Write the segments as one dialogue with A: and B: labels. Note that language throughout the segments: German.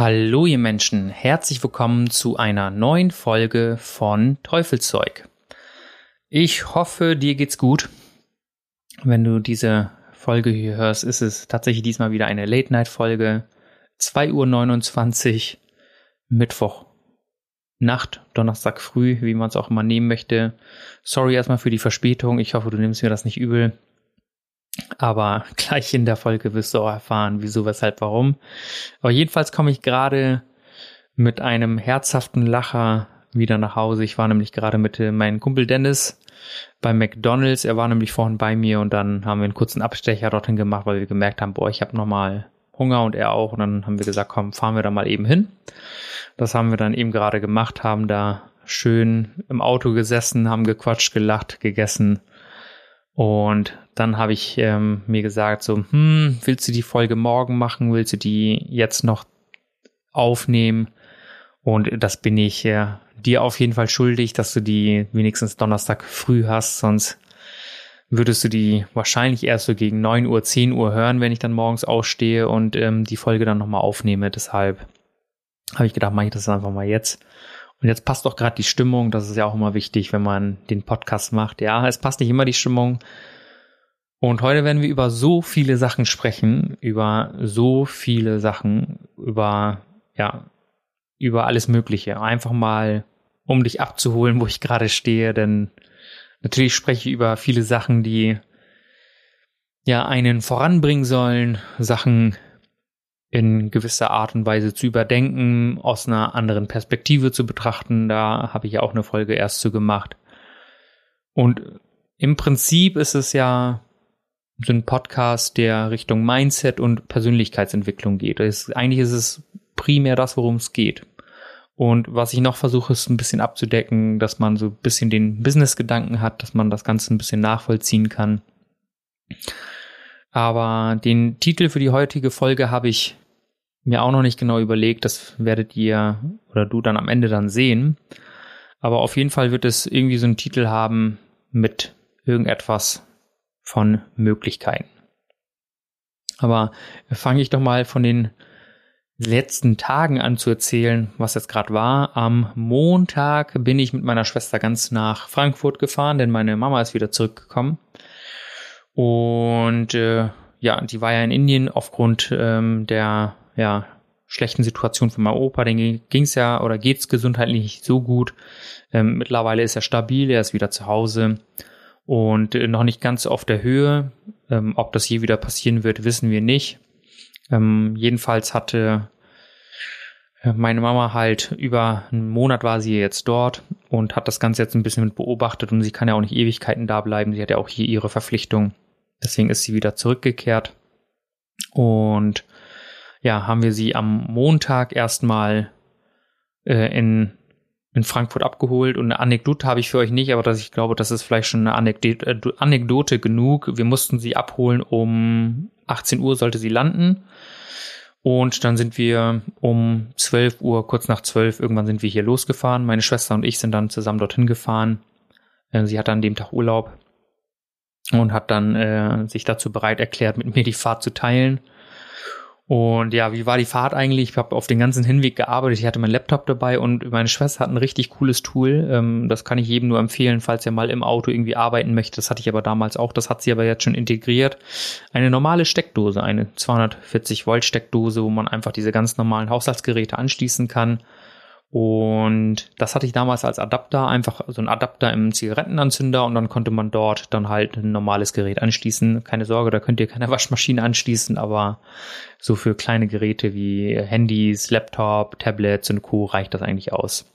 A: Hallo ihr Menschen, herzlich willkommen zu einer neuen Folge von Teufelszeug. Ich hoffe, dir geht's gut. Wenn du diese Folge hier hörst, ist es tatsächlich diesmal wieder eine Late-Night-Folge. 2.29 Uhr, Mittwoch, Nacht, Donnerstag früh, wie man es auch immer nehmen möchte. Sorry erstmal für die Verspätung. Ich hoffe, du nimmst mir das nicht übel. Aber gleich in der Folge wirst du auch erfahren, wieso, weshalb, warum. Aber jedenfalls komme ich gerade mit einem herzhaften Lacher wieder nach Hause. Ich war nämlich gerade mit äh, meinem Kumpel Dennis bei McDonald's. Er war nämlich vorhin bei mir und dann haben wir einen kurzen Abstecher dorthin gemacht, weil wir gemerkt haben, boah, ich habe nochmal Hunger und er auch. Und dann haben wir gesagt, komm, fahren wir da mal eben hin. Das haben wir dann eben gerade gemacht, haben da schön im Auto gesessen, haben gequatscht, gelacht, gegessen und dann habe ich ähm, mir gesagt, so, hm, willst du die Folge morgen machen? Willst du die jetzt noch aufnehmen? Und das bin ich äh, dir auf jeden Fall schuldig, dass du die wenigstens Donnerstag früh hast, sonst würdest du die wahrscheinlich erst so gegen 9 Uhr, 10 Uhr hören, wenn ich dann morgens ausstehe und ähm, die Folge dann nochmal aufnehme. Deshalb habe ich gedacht, mache ich das einfach mal jetzt. Und jetzt passt doch gerade die Stimmung, das ist ja auch immer wichtig, wenn man den Podcast macht. Ja, es passt nicht immer die Stimmung. Und heute werden wir über so viele Sachen sprechen, über so viele Sachen, über, ja, über alles Mögliche. Einfach mal, um dich abzuholen, wo ich gerade stehe, denn natürlich spreche ich über viele Sachen, die ja einen voranbringen sollen, Sachen, in gewisser Art und Weise zu überdenken, aus einer anderen Perspektive zu betrachten. Da habe ich ja auch eine Folge erst zu gemacht. Und im Prinzip ist es ja so ein Podcast, der Richtung Mindset und Persönlichkeitsentwicklung geht. Ist, eigentlich ist es primär das, worum es geht. Und was ich noch versuche, ist ein bisschen abzudecken, dass man so ein bisschen den Business-Gedanken hat, dass man das Ganze ein bisschen nachvollziehen kann. Aber den Titel für die heutige Folge habe ich mir auch noch nicht genau überlegt. Das werdet ihr oder du dann am Ende dann sehen. Aber auf jeden Fall wird es irgendwie so einen Titel haben mit irgendetwas von Möglichkeiten. Aber fange ich doch mal von den letzten Tagen an zu erzählen, was jetzt gerade war. Am Montag bin ich mit meiner Schwester ganz nach Frankfurt gefahren, denn meine Mama ist wieder zurückgekommen. Und äh, ja, die war ja in Indien aufgrund ähm, der ja, schlechten Situation von meinem Opa. Den ging es ja oder geht's gesundheitlich nicht so gut. Ähm, mittlerweile ist er stabil, er ist wieder zu Hause und äh, noch nicht ganz auf der Höhe. Ähm, ob das je wieder passieren wird, wissen wir nicht. Ähm, jedenfalls hatte äh, meine Mama halt über einen Monat war sie jetzt dort und hat das Ganze jetzt ein bisschen mit beobachtet und sie kann ja auch nicht Ewigkeiten da bleiben. Sie hat ja auch hier ihre Verpflichtung. Deswegen ist sie wieder zurückgekehrt. Und ja, haben wir sie am Montag erstmal äh, in, in Frankfurt abgeholt. Und eine Anekdote habe ich für euch nicht, aber dass ich glaube, das ist vielleicht schon eine Anekdote, äh, Anekdote genug. Wir mussten sie abholen um 18 Uhr sollte sie landen. Und dann sind wir um 12 Uhr, kurz nach 12, irgendwann sind wir hier losgefahren. Meine Schwester und ich sind dann zusammen dorthin gefahren. Äh, sie hatte an dem Tag Urlaub und hat dann äh, sich dazu bereit erklärt, mit mir die Fahrt zu teilen. Und ja, wie war die Fahrt eigentlich? Ich habe auf den ganzen Hinweg gearbeitet. Ich hatte meinen Laptop dabei und meine Schwester hat ein richtig cooles Tool. Ähm, das kann ich jedem nur empfehlen, falls er mal im Auto irgendwie arbeiten möchte. Das hatte ich aber damals auch. Das hat sie aber jetzt schon integriert. Eine normale Steckdose, eine 240 Volt Steckdose, wo man einfach diese ganz normalen Haushaltsgeräte anschließen kann. Und das hatte ich damals als Adapter, einfach so ein Adapter im Zigarettenanzünder und dann konnte man dort dann halt ein normales Gerät anschließen. Keine Sorge, da könnt ihr keine Waschmaschine anschließen, aber so für kleine Geräte wie Handys, Laptop, Tablets und Co. reicht das eigentlich aus.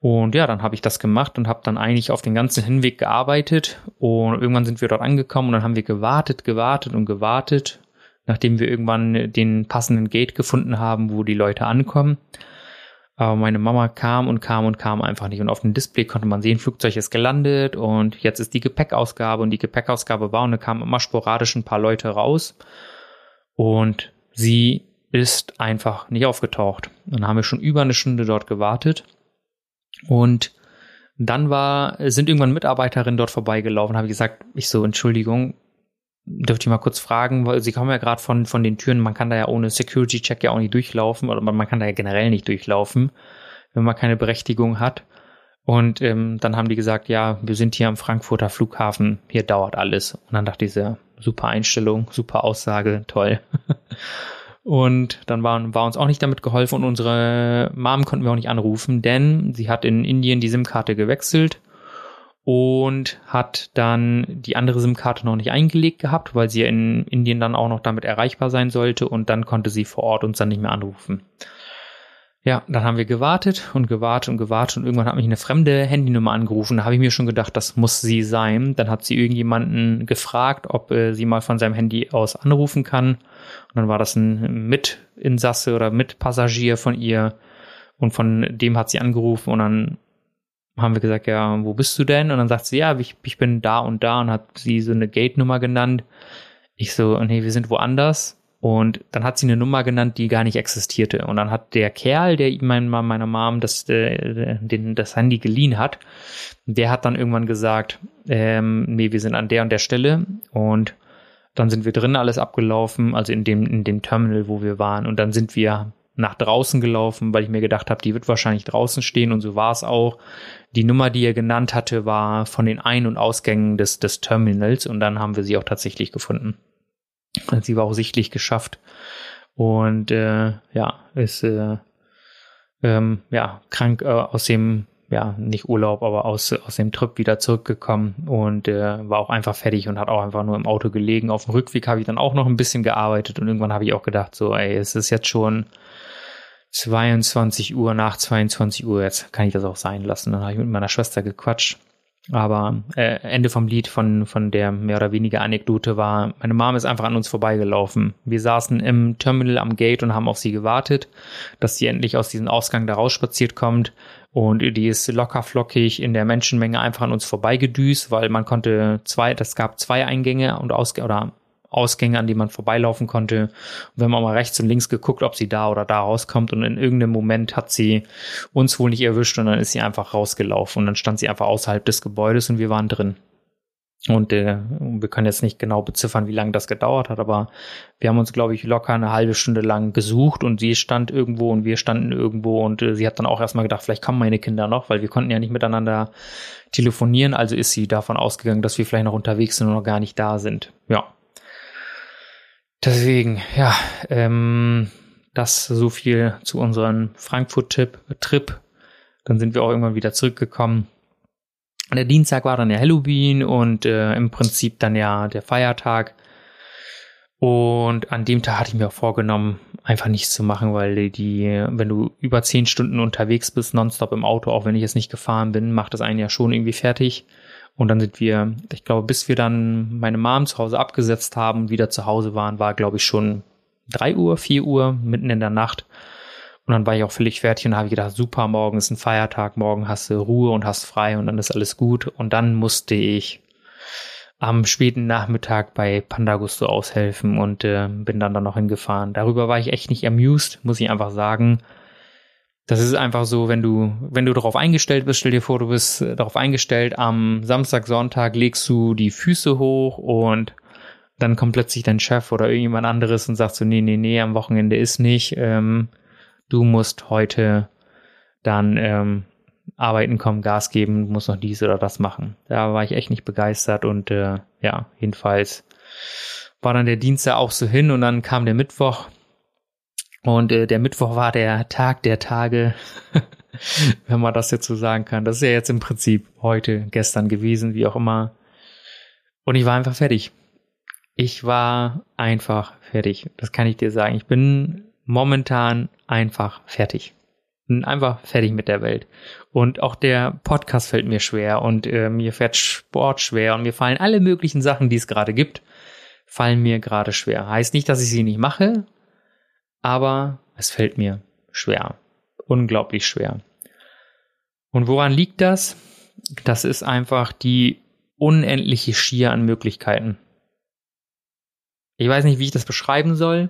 A: Und ja, dann habe ich das gemacht und habe dann eigentlich auf den ganzen Hinweg gearbeitet und irgendwann sind wir dort angekommen und dann haben wir gewartet, gewartet und gewartet nachdem wir irgendwann den passenden Gate gefunden haben, wo die Leute ankommen. Aber meine Mama kam und kam und kam einfach nicht. Und auf dem Display konnte man sehen, Flugzeug ist gelandet und jetzt ist die Gepäckausgabe und die Gepäckausgabe war und da kamen immer sporadisch ein paar Leute raus. Und sie ist einfach nicht aufgetaucht. Dann haben wir schon über eine Stunde dort gewartet. Und dann war, sind irgendwann Mitarbeiterinnen dort vorbeigelaufen, habe ich gesagt, ich so, Entschuldigung, dürfte ich mal kurz fragen, weil sie kommen ja gerade von, von den Türen, man kann da ja ohne Security-Check ja auch nicht durchlaufen oder man kann da ja generell nicht durchlaufen, wenn man keine Berechtigung hat. Und ähm, dann haben die gesagt, ja, wir sind hier am Frankfurter Flughafen, hier dauert alles. Und dann dachte ich, so, super Einstellung, super Aussage, toll. Und dann war, war uns auch nicht damit geholfen und unsere Mom konnten wir auch nicht anrufen, denn sie hat in Indien die SIM-Karte gewechselt und hat dann die andere SIM-Karte noch nicht eingelegt gehabt, weil sie in Indien dann auch noch damit erreichbar sein sollte und dann konnte sie vor Ort uns dann nicht mehr anrufen. Ja, dann haben wir gewartet und gewartet und gewartet und irgendwann hat mich eine fremde Handynummer angerufen. Da habe ich mir schon gedacht, das muss sie sein. Dann hat sie irgendjemanden gefragt, ob äh, sie mal von seinem Handy aus anrufen kann. Und dann war das ein Mitinsasse oder Mitpassagier von ihr. Und von dem hat sie angerufen und dann haben wir gesagt, ja, wo bist du denn? Und dann sagt sie, ja, ich, ich bin da und da und hat sie so eine Gate-Nummer genannt. Ich so, nee, wir sind woanders. Und dann hat sie eine Nummer genannt, die gar nicht existierte. Und dann hat der Kerl, der mein, meiner Mom das, äh, den, das Handy geliehen hat, der hat dann irgendwann gesagt, ähm, nee, wir sind an der und der Stelle. Und dann sind wir drin alles abgelaufen, also in dem, in dem Terminal, wo wir waren. Und dann sind wir nach draußen gelaufen, weil ich mir gedacht habe, die wird wahrscheinlich draußen stehen und so war es auch. Die Nummer, die er genannt hatte, war von den Ein- und Ausgängen des, des Terminals und dann haben wir sie auch tatsächlich gefunden. Sie war auch sichtlich geschafft und äh, ja, ist äh, ähm, ja krank äh, aus dem ja nicht Urlaub, aber aus aus dem Trip wieder zurückgekommen und äh, war auch einfach fertig und hat auch einfach nur im Auto gelegen. Auf dem Rückweg habe ich dann auch noch ein bisschen gearbeitet und irgendwann habe ich auch gedacht, so ey, es ist jetzt schon 22 Uhr, nach 22 Uhr, jetzt kann ich das auch sein lassen. Dann habe ich mit meiner Schwester gequatscht. Aber äh, Ende vom Lied von, von der mehr oder weniger Anekdote war, meine Mom ist einfach an uns vorbeigelaufen. Wir saßen im Terminal am Gate und haben auf sie gewartet, dass sie endlich aus diesem Ausgang da rausspaziert kommt. Und die ist locker flockig in der Menschenmenge einfach an uns vorbeigedüst, weil man konnte zwei, das gab zwei Eingänge und Ausgänge oder Ausgänge, an die man vorbeilaufen konnte. Und wenn man mal rechts und links geguckt, ob sie da oder da rauskommt und in irgendeinem Moment hat sie uns wohl nicht erwischt und dann ist sie einfach rausgelaufen und dann stand sie einfach außerhalb des Gebäudes und wir waren drin. Und äh, wir können jetzt nicht genau beziffern, wie lange das gedauert hat, aber wir haben uns, glaube ich, locker eine halbe Stunde lang gesucht und sie stand irgendwo und wir standen irgendwo und äh, sie hat dann auch erstmal gedacht, vielleicht kommen meine Kinder noch, weil wir konnten ja nicht miteinander telefonieren, also ist sie davon ausgegangen, dass wir vielleicht noch unterwegs sind und noch gar nicht da sind. Ja, Deswegen, ja, ähm, das so viel zu unserem Frankfurt-Trip. Dann sind wir auch irgendwann wieder zurückgekommen. Der Dienstag war dann ja Halloween und äh, im Prinzip dann ja der Feiertag. Und an dem Tag hatte ich mir auch vorgenommen, einfach nichts zu machen, weil die, wenn du über zehn Stunden unterwegs bist, nonstop im Auto, auch wenn ich jetzt nicht gefahren bin, macht das einen ja schon irgendwie fertig. Und dann sind wir, ich glaube, bis wir dann meine Mom zu Hause abgesetzt haben wieder zu Hause waren, war, glaube ich, schon drei Uhr, vier Uhr, mitten in der Nacht. Und dann war ich auch völlig fertig und habe gedacht, super, morgen ist ein Feiertag, morgen hast du Ruhe und hast frei und dann ist alles gut. Und dann musste ich am späten Nachmittag bei Pandagusto aushelfen und äh, bin dann da noch hingefahren. Darüber war ich echt nicht amused, muss ich einfach sagen. Das ist einfach so, wenn du, wenn du darauf eingestellt bist, stell dir vor, du bist äh, darauf eingestellt, am Samstag, Sonntag legst du die Füße hoch und dann kommt plötzlich dein Chef oder irgendjemand anderes und sagt so, nee, nee, nee, am Wochenende ist nicht, ähm, du musst heute dann ähm, arbeiten kommen, Gas geben, musst noch dies oder das machen. Da war ich echt nicht begeistert und äh, ja, jedenfalls war dann der Dienstag auch so hin und dann kam der Mittwoch und äh, der Mittwoch war der Tag der Tage, wenn man das jetzt so sagen kann. Das ist ja jetzt im Prinzip heute, gestern gewesen, wie auch immer. Und ich war einfach fertig. Ich war einfach fertig. Das kann ich dir sagen. Ich bin momentan einfach fertig. Bin einfach fertig mit der Welt. Und auch der Podcast fällt mir schwer und äh, mir fährt Sport schwer und mir fallen alle möglichen Sachen, die es gerade gibt, fallen mir gerade schwer. Heißt nicht, dass ich sie nicht mache, aber es fällt mir schwer. Unglaublich schwer. Und woran liegt das? Das ist einfach die unendliche Schier an Möglichkeiten. Ich weiß nicht, wie ich das beschreiben soll,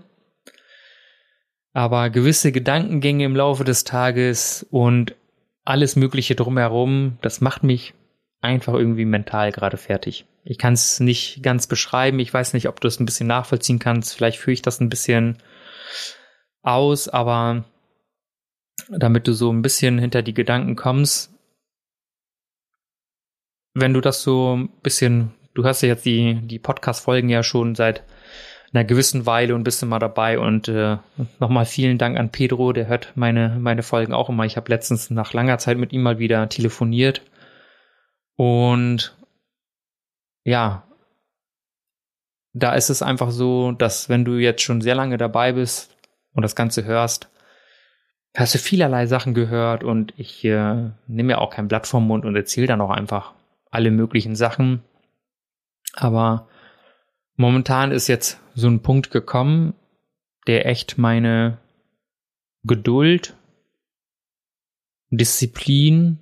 A: aber gewisse Gedankengänge im Laufe des Tages und alles Mögliche drumherum, das macht mich einfach irgendwie mental gerade fertig. Ich kann es nicht ganz beschreiben. Ich weiß nicht, ob du es ein bisschen nachvollziehen kannst. Vielleicht führe ich das ein bisschen aus, aber damit du so ein bisschen hinter die Gedanken kommst, wenn du das so ein bisschen, du hast ja jetzt die, die Podcast-Folgen ja schon seit einer gewissen Weile und bist immer dabei und äh, nochmal vielen Dank an Pedro, der hört meine, meine Folgen auch immer. Ich habe letztens nach langer Zeit mit ihm mal wieder telefoniert und ja, da ist es einfach so, dass wenn du jetzt schon sehr lange dabei bist und das Ganze hörst, hast du vielerlei Sachen gehört und ich äh, nehme ja auch kein Blatt vom Mund und erzähle dann auch einfach alle möglichen Sachen. Aber momentan ist jetzt so ein Punkt gekommen, der echt meine Geduld, Disziplin,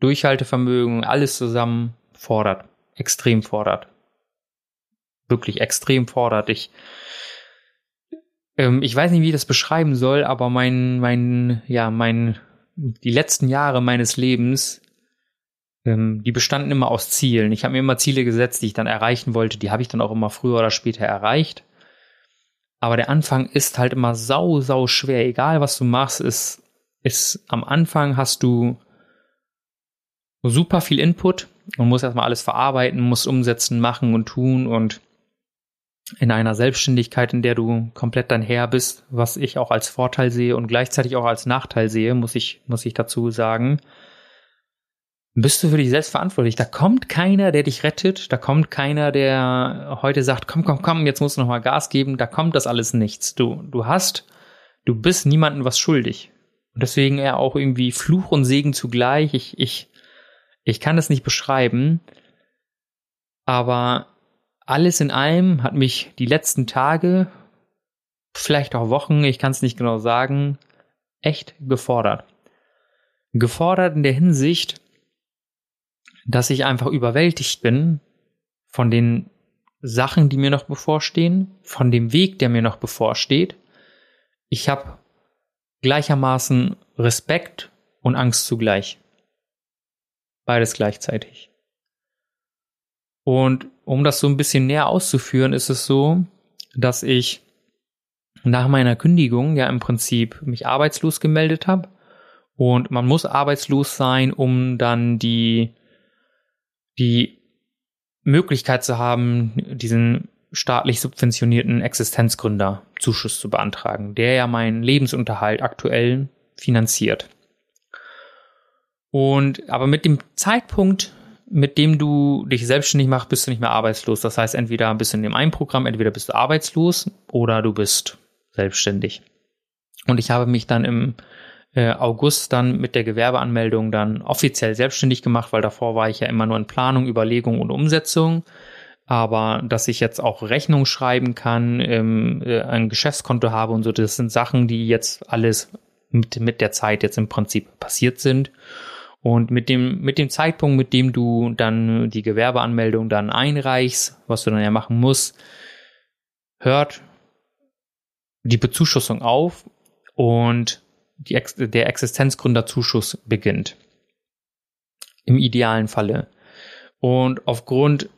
A: Durchhaltevermögen, alles zusammen fordert, extrem fordert. Wirklich extrem fordert. Ich, ähm, ich weiß nicht, wie ich das beschreiben soll, aber mein, mein, ja, mein, die letzten Jahre meines Lebens, ähm, die bestanden immer aus Zielen. Ich habe mir immer Ziele gesetzt, die ich dann erreichen wollte. Die habe ich dann auch immer früher oder später erreicht. Aber der Anfang ist halt immer sau, sau schwer. Egal was du machst, ist, ist am Anfang hast du super viel Input und musst erstmal alles verarbeiten, musst umsetzen, machen und tun und in einer Selbstständigkeit, in der du komplett dein Herr bist, was ich auch als Vorteil sehe und gleichzeitig auch als Nachteil sehe, muss ich, muss ich dazu sagen, bist du für dich selbst verantwortlich. Da kommt keiner, der dich rettet. Da kommt keiner, der heute sagt, komm, komm, komm, jetzt musst du noch mal Gas geben. Da kommt das alles nichts. Du, du hast, du bist niemandem was schuldig. Und deswegen eher auch irgendwie Fluch und Segen zugleich. Ich, ich, ich kann das nicht beschreiben. Aber alles in allem hat mich die letzten Tage, vielleicht auch Wochen, ich kann es nicht genau sagen, echt gefordert. Gefordert in der Hinsicht, dass ich einfach überwältigt bin von den Sachen, die mir noch bevorstehen, von dem Weg, der mir noch bevorsteht. Ich habe gleichermaßen Respekt und Angst zugleich. Beides gleichzeitig. Und um das so ein bisschen näher auszuführen, ist es so, dass ich nach meiner Kündigung ja im Prinzip mich arbeitslos gemeldet habe. Und man muss arbeitslos sein, um dann die, die Möglichkeit zu haben, diesen staatlich subventionierten Existenzgründerzuschuss zu beantragen, der ja meinen Lebensunterhalt aktuell finanziert. Und aber mit dem Zeitpunkt, mit dem du dich selbstständig machst, bist du nicht mehr arbeitslos. Das heißt, entweder bist du in dem einen Programm, entweder bist du arbeitslos oder du bist selbstständig. Und ich habe mich dann im äh, August dann mit der Gewerbeanmeldung dann offiziell selbstständig gemacht, weil davor war ich ja immer nur in Planung, Überlegung und Umsetzung. Aber dass ich jetzt auch Rechnung schreiben kann, ähm, äh, ein Geschäftskonto habe und so, das sind Sachen, die jetzt alles mit, mit der Zeit jetzt im Prinzip passiert sind. Und mit dem, mit dem Zeitpunkt, mit dem du dann die Gewerbeanmeldung dann einreichst, was du dann ja machen musst, hört die Bezuschussung auf und die, der Existenzgründerzuschuss beginnt. Im idealen Falle. Und aufgrund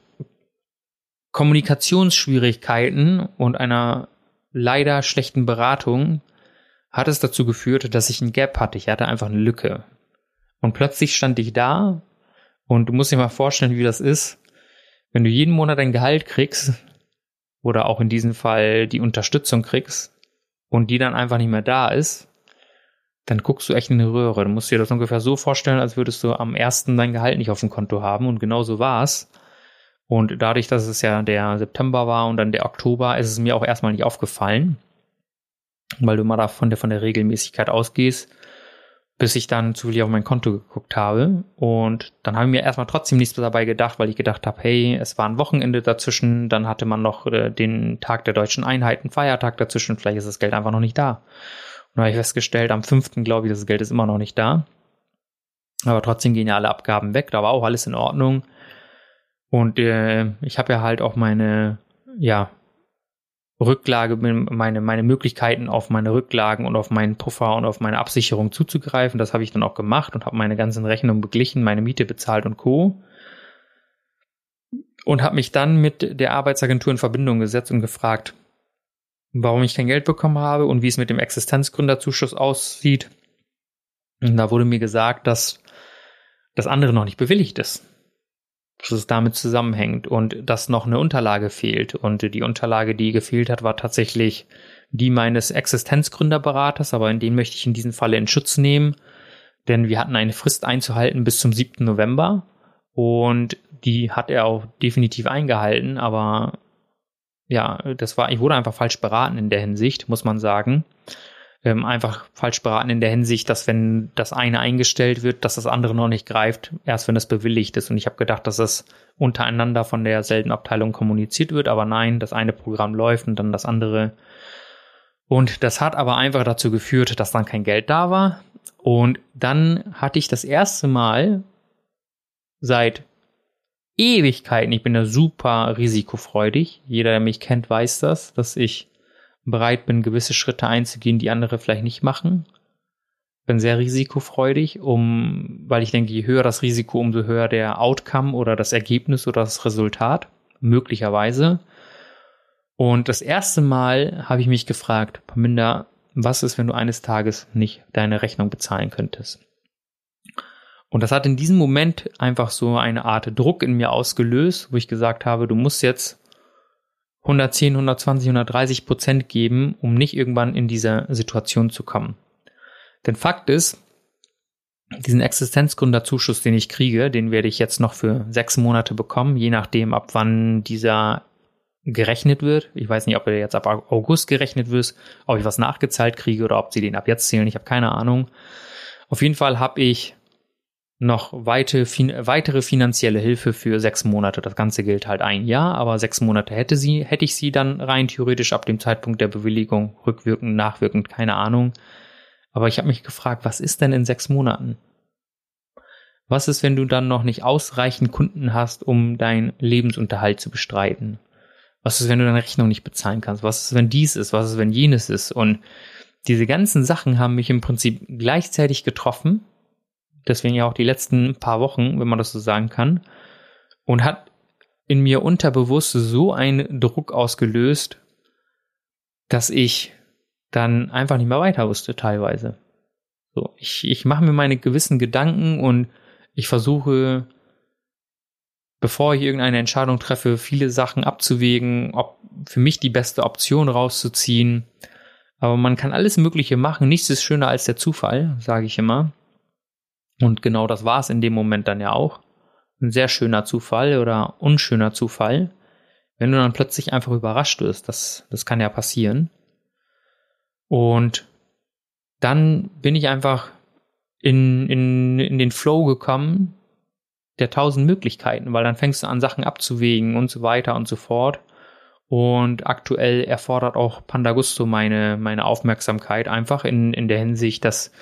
A: Kommunikationsschwierigkeiten und einer leider schlechten Beratung hat es dazu geführt, dass ich ein Gap hatte. Ich hatte einfach eine Lücke. Und plötzlich stand ich da und du musst dir mal vorstellen, wie das ist, wenn du jeden Monat dein Gehalt kriegst oder auch in diesem Fall die Unterstützung kriegst und die dann einfach nicht mehr da ist, dann guckst du echt in eine Röhre. Du musst dir das ungefähr so vorstellen, als würdest du am ersten dein Gehalt nicht auf dem Konto haben und genau so war's. Und dadurch, dass es ja der September war und dann der Oktober, ist es mir auch erstmal nicht aufgefallen, weil du mal da von der, von der Regelmäßigkeit ausgehst. Bis ich dann zufällig auf mein Konto geguckt habe. Und dann habe ich mir erstmal trotzdem nichts dabei gedacht, weil ich gedacht habe, hey, es war ein Wochenende dazwischen, dann hatte man noch äh, den Tag der deutschen Einheit, einen Feiertag dazwischen, vielleicht ist das Geld einfach noch nicht da. Und habe ich festgestellt, am fünften glaube ich, das Geld ist immer noch nicht da. Aber trotzdem gehen ja alle Abgaben weg, da war auch alles in Ordnung. Und äh, ich habe ja halt auch meine, ja, Rücklage, meine, meine Möglichkeiten auf meine Rücklagen und auf meinen Puffer und auf meine Absicherung zuzugreifen. Das habe ich dann auch gemacht und habe meine ganzen Rechnungen beglichen, meine Miete bezahlt und Co. Und habe mich dann mit der Arbeitsagentur in Verbindung gesetzt und gefragt, warum ich kein Geld bekommen habe und wie es mit dem Existenzgründerzuschuss aussieht. Und da wurde mir gesagt, dass das andere noch nicht bewilligt ist dass es damit zusammenhängt und dass noch eine Unterlage fehlt. Und die Unterlage, die gefehlt hat, war tatsächlich die meines Existenzgründerberaters, aber in den möchte ich in diesem Falle in Schutz nehmen, denn wir hatten eine Frist einzuhalten bis zum 7. November und die hat er auch definitiv eingehalten, aber ja, das war, ich wurde einfach falsch beraten in der Hinsicht, muss man sagen ähm, einfach falsch beraten in der Hinsicht, dass wenn das eine eingestellt wird, dass das andere noch nicht greift, erst wenn es bewilligt ist. Und ich habe gedacht, dass es untereinander von derselben Abteilung kommuniziert wird, aber nein, das eine Programm läuft und dann das andere. Und das hat aber einfach dazu geführt, dass dann kein Geld da war. Und dann hatte ich das erste Mal seit Ewigkeiten, ich bin da super risikofreudig. Jeder, der mich kennt, weiß das, dass ich bereit bin, gewisse Schritte einzugehen, die andere vielleicht nicht machen. Bin sehr risikofreudig, um, weil ich denke, je höher das Risiko, umso höher der Outcome oder das Ergebnis oder das Resultat, möglicherweise. Und das erste Mal habe ich mich gefragt, Paminda, was ist, wenn du eines Tages nicht deine Rechnung bezahlen könntest? Und das hat in diesem Moment einfach so eine Art Druck in mir ausgelöst, wo ich gesagt habe, du musst jetzt 110, 120, 130 Prozent geben, um nicht irgendwann in diese Situation zu kommen. Denn Fakt ist, diesen Existenzgründerzuschuss, den ich kriege, den werde ich jetzt noch für sechs Monate bekommen, je nachdem, ab wann dieser gerechnet wird. Ich weiß nicht, ob er jetzt ab August gerechnet wird, ob ich was nachgezahlt kriege oder ob sie den ab jetzt zählen. Ich habe keine Ahnung. Auf jeden Fall habe ich noch weite, fin weitere finanzielle Hilfe für sechs Monate. Das Ganze gilt halt ein Jahr, aber sechs Monate hätte sie, hätte ich sie dann rein theoretisch ab dem Zeitpunkt der Bewilligung, rückwirkend, nachwirkend, keine Ahnung. Aber ich habe mich gefragt, was ist denn in sechs Monaten? Was ist, wenn du dann noch nicht ausreichend Kunden hast, um deinen Lebensunterhalt zu bestreiten? Was ist, wenn du deine Rechnung nicht bezahlen kannst? Was ist, wenn dies ist? Was ist, wenn jenes ist? Und diese ganzen Sachen haben mich im Prinzip gleichzeitig getroffen deswegen ja auch die letzten paar Wochen, wenn man das so sagen kann, und hat in mir unterbewusst so einen Druck ausgelöst, dass ich dann einfach nicht mehr weiter wusste teilweise. So, ich, ich mache mir meine gewissen Gedanken und ich versuche, bevor ich irgendeine Entscheidung treffe, viele Sachen abzuwägen, ob für mich die beste Option rauszuziehen. Aber man kann alles Mögliche machen. Nichts ist schöner als der Zufall, sage ich immer. Und genau das war es in dem Moment dann ja auch. Ein sehr schöner Zufall oder unschöner Zufall. Wenn du dann plötzlich einfach überrascht wirst, das, das kann ja passieren. Und dann bin ich einfach in, in, in den Flow gekommen der tausend Möglichkeiten, weil dann fängst du an, Sachen abzuwägen und so weiter und so fort. Und aktuell erfordert auch Pandagusto meine, meine Aufmerksamkeit einfach in, in der Hinsicht, dass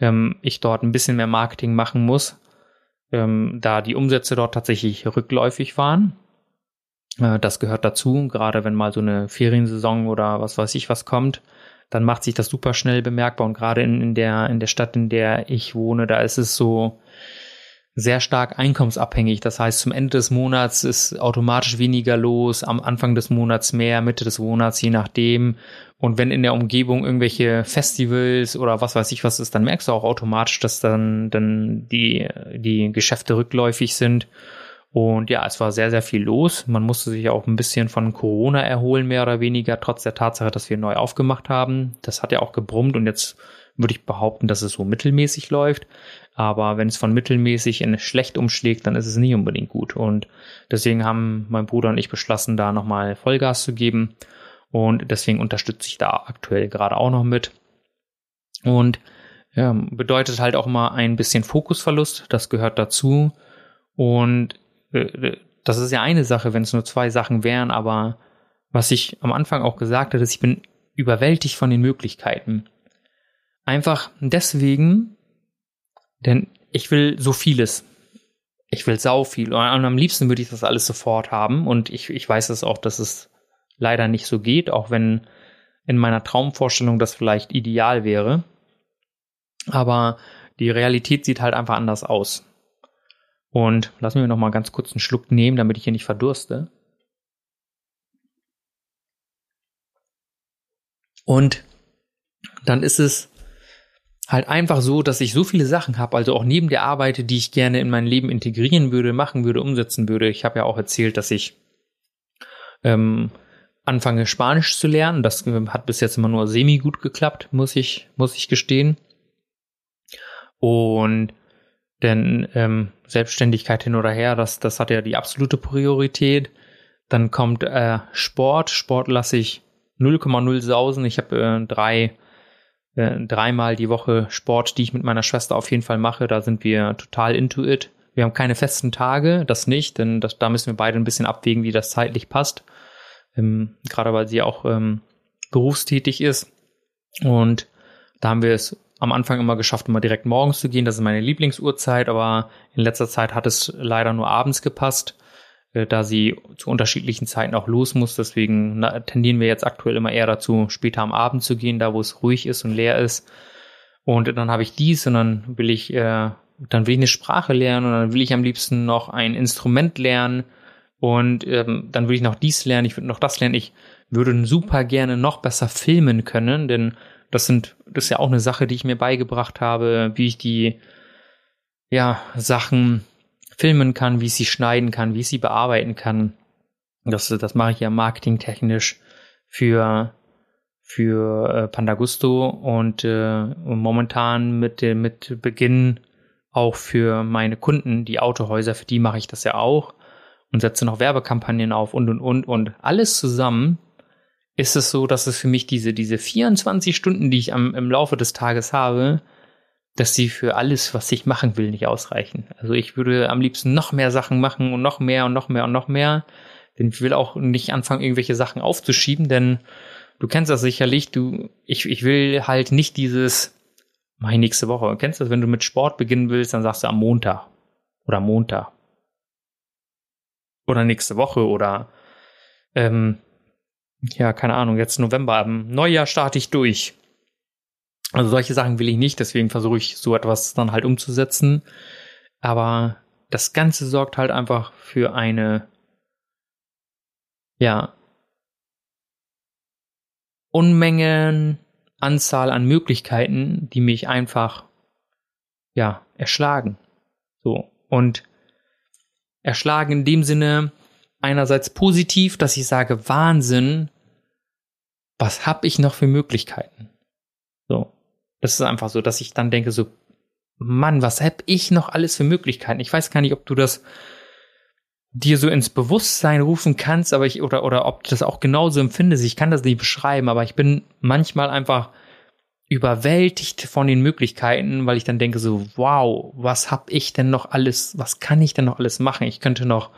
A: ähm, ich dort ein bisschen mehr Marketing machen muss, ähm, da die Umsätze dort tatsächlich rückläufig waren. Äh, das gehört dazu, gerade wenn mal so eine Feriensaison oder was weiß ich was kommt, dann macht sich das super schnell bemerkbar und gerade in, in der in der Stadt, in der ich wohne, da ist es so, sehr stark einkommensabhängig. Das heißt, zum Ende des Monats ist automatisch weniger los, am Anfang des Monats mehr, Mitte des Monats, je nachdem. Und wenn in der Umgebung irgendwelche Festivals oder was weiß ich was ist, dann merkst du auch automatisch, dass dann, dann die, die Geschäfte rückläufig sind. Und ja, es war sehr, sehr viel los. Man musste sich auch ein bisschen von Corona erholen, mehr oder weniger, trotz der Tatsache, dass wir neu aufgemacht haben. Das hat ja auch gebrummt und jetzt würde ich behaupten, dass es so mittelmäßig läuft. Aber wenn es von mittelmäßig in schlecht umschlägt, dann ist es nicht unbedingt gut. Und deswegen haben mein Bruder und ich beschlossen, da nochmal Vollgas zu geben. Und deswegen unterstütze ich da aktuell gerade auch noch mit. Und ja, bedeutet halt auch mal ein bisschen Fokusverlust, das gehört dazu. Und äh, das ist ja eine Sache, wenn es nur zwei Sachen wären, aber was ich am Anfang auch gesagt habe, ist, ich bin überwältigt von den Möglichkeiten. Einfach deswegen, denn ich will so vieles. Ich will sau viel. Und am liebsten würde ich das alles sofort haben. Und ich, ich weiß es auch, dass es leider nicht so geht, auch wenn in meiner Traumvorstellung das vielleicht ideal wäre. Aber die Realität sieht halt einfach anders aus. Und lassen wir noch mal ganz kurz einen Schluck nehmen, damit ich hier nicht verdurste. Und dann ist es halt einfach so, dass ich so viele Sachen habe, also auch neben der Arbeit, die ich gerne in mein Leben integrieren würde, machen würde, umsetzen würde. Ich habe ja auch erzählt, dass ich ähm, anfange Spanisch zu lernen. Das äh, hat bis jetzt immer nur semi gut geklappt, muss ich muss ich gestehen. Und denn ähm, Selbstständigkeit hin oder her, das das hat ja die absolute Priorität. Dann kommt äh, Sport. Sport lasse ich 0,0 sausen. Ich habe äh, drei äh, dreimal die Woche Sport, die ich mit meiner Schwester auf jeden Fall mache. Da sind wir total into it. Wir haben keine festen Tage, das nicht, denn das, da müssen wir beide ein bisschen abwägen, wie das zeitlich passt. Ähm, gerade weil sie auch ähm, berufstätig ist. Und da haben wir es am Anfang immer geschafft, immer direkt morgens zu gehen. Das ist meine Lieblingsuhrzeit, aber in letzter Zeit hat es leider nur abends gepasst. Äh, da sie zu unterschiedlichen Zeiten auch los muss. Deswegen tendieren wir jetzt aktuell immer eher dazu, später am Abend zu gehen, da wo es ruhig ist und leer ist. Und dann habe ich dies und dann will ich, äh, dann will ich eine Sprache lernen und dann will ich am liebsten noch ein Instrument lernen und ähm, dann will ich noch dies lernen, ich würde noch das lernen. Ich würde super gerne noch besser filmen können, denn das sind, das ist ja auch eine Sache, die ich mir beigebracht habe, wie ich die ja, Sachen filmen kann, wie ich sie schneiden kann, wie ich sie bearbeiten kann. Das, das mache ich ja marketingtechnisch für für äh, Pandagusto und äh, momentan mit äh, mit Beginn auch für meine Kunden, die Autohäuser, für die mache ich das ja auch und setze noch Werbekampagnen auf und und und und alles zusammen ist es so, dass es für mich diese diese 24 Stunden, die ich am, im Laufe des Tages habe, dass sie für alles, was ich machen will, nicht ausreichen. Also ich würde am liebsten noch mehr Sachen machen und noch mehr und noch mehr und noch mehr. Denn ich will auch nicht anfangen, irgendwelche Sachen aufzuschieben, denn du kennst das sicherlich, du, ich, ich will halt nicht dieses, mach ich nächste Woche. Du kennst das, wenn du mit Sport beginnen willst, dann sagst du am Montag oder Montag. Oder nächste Woche oder ähm, ja, keine Ahnung, jetzt November, am Neujahr starte ich durch. Also solche Sachen will ich nicht, deswegen versuche ich so etwas dann halt umzusetzen. Aber das Ganze sorgt halt einfach für eine, ja, Unmengen Anzahl an Möglichkeiten, die mich einfach, ja, erschlagen. So. Und erschlagen in dem Sinne einerseits positiv, dass ich sage, Wahnsinn, was habe ich noch für Möglichkeiten? So. Das ist einfach so, dass ich dann denke so, Mann, was hab ich noch alles für Möglichkeiten? Ich weiß gar nicht, ob du das dir so ins Bewusstsein rufen kannst, aber ich, oder, oder ob du das auch genauso empfindest. Ich kann das nicht beschreiben, aber ich bin manchmal einfach überwältigt von den Möglichkeiten, weil ich dann denke so, wow, was hab ich denn noch alles, was kann ich denn noch alles machen? Ich könnte noch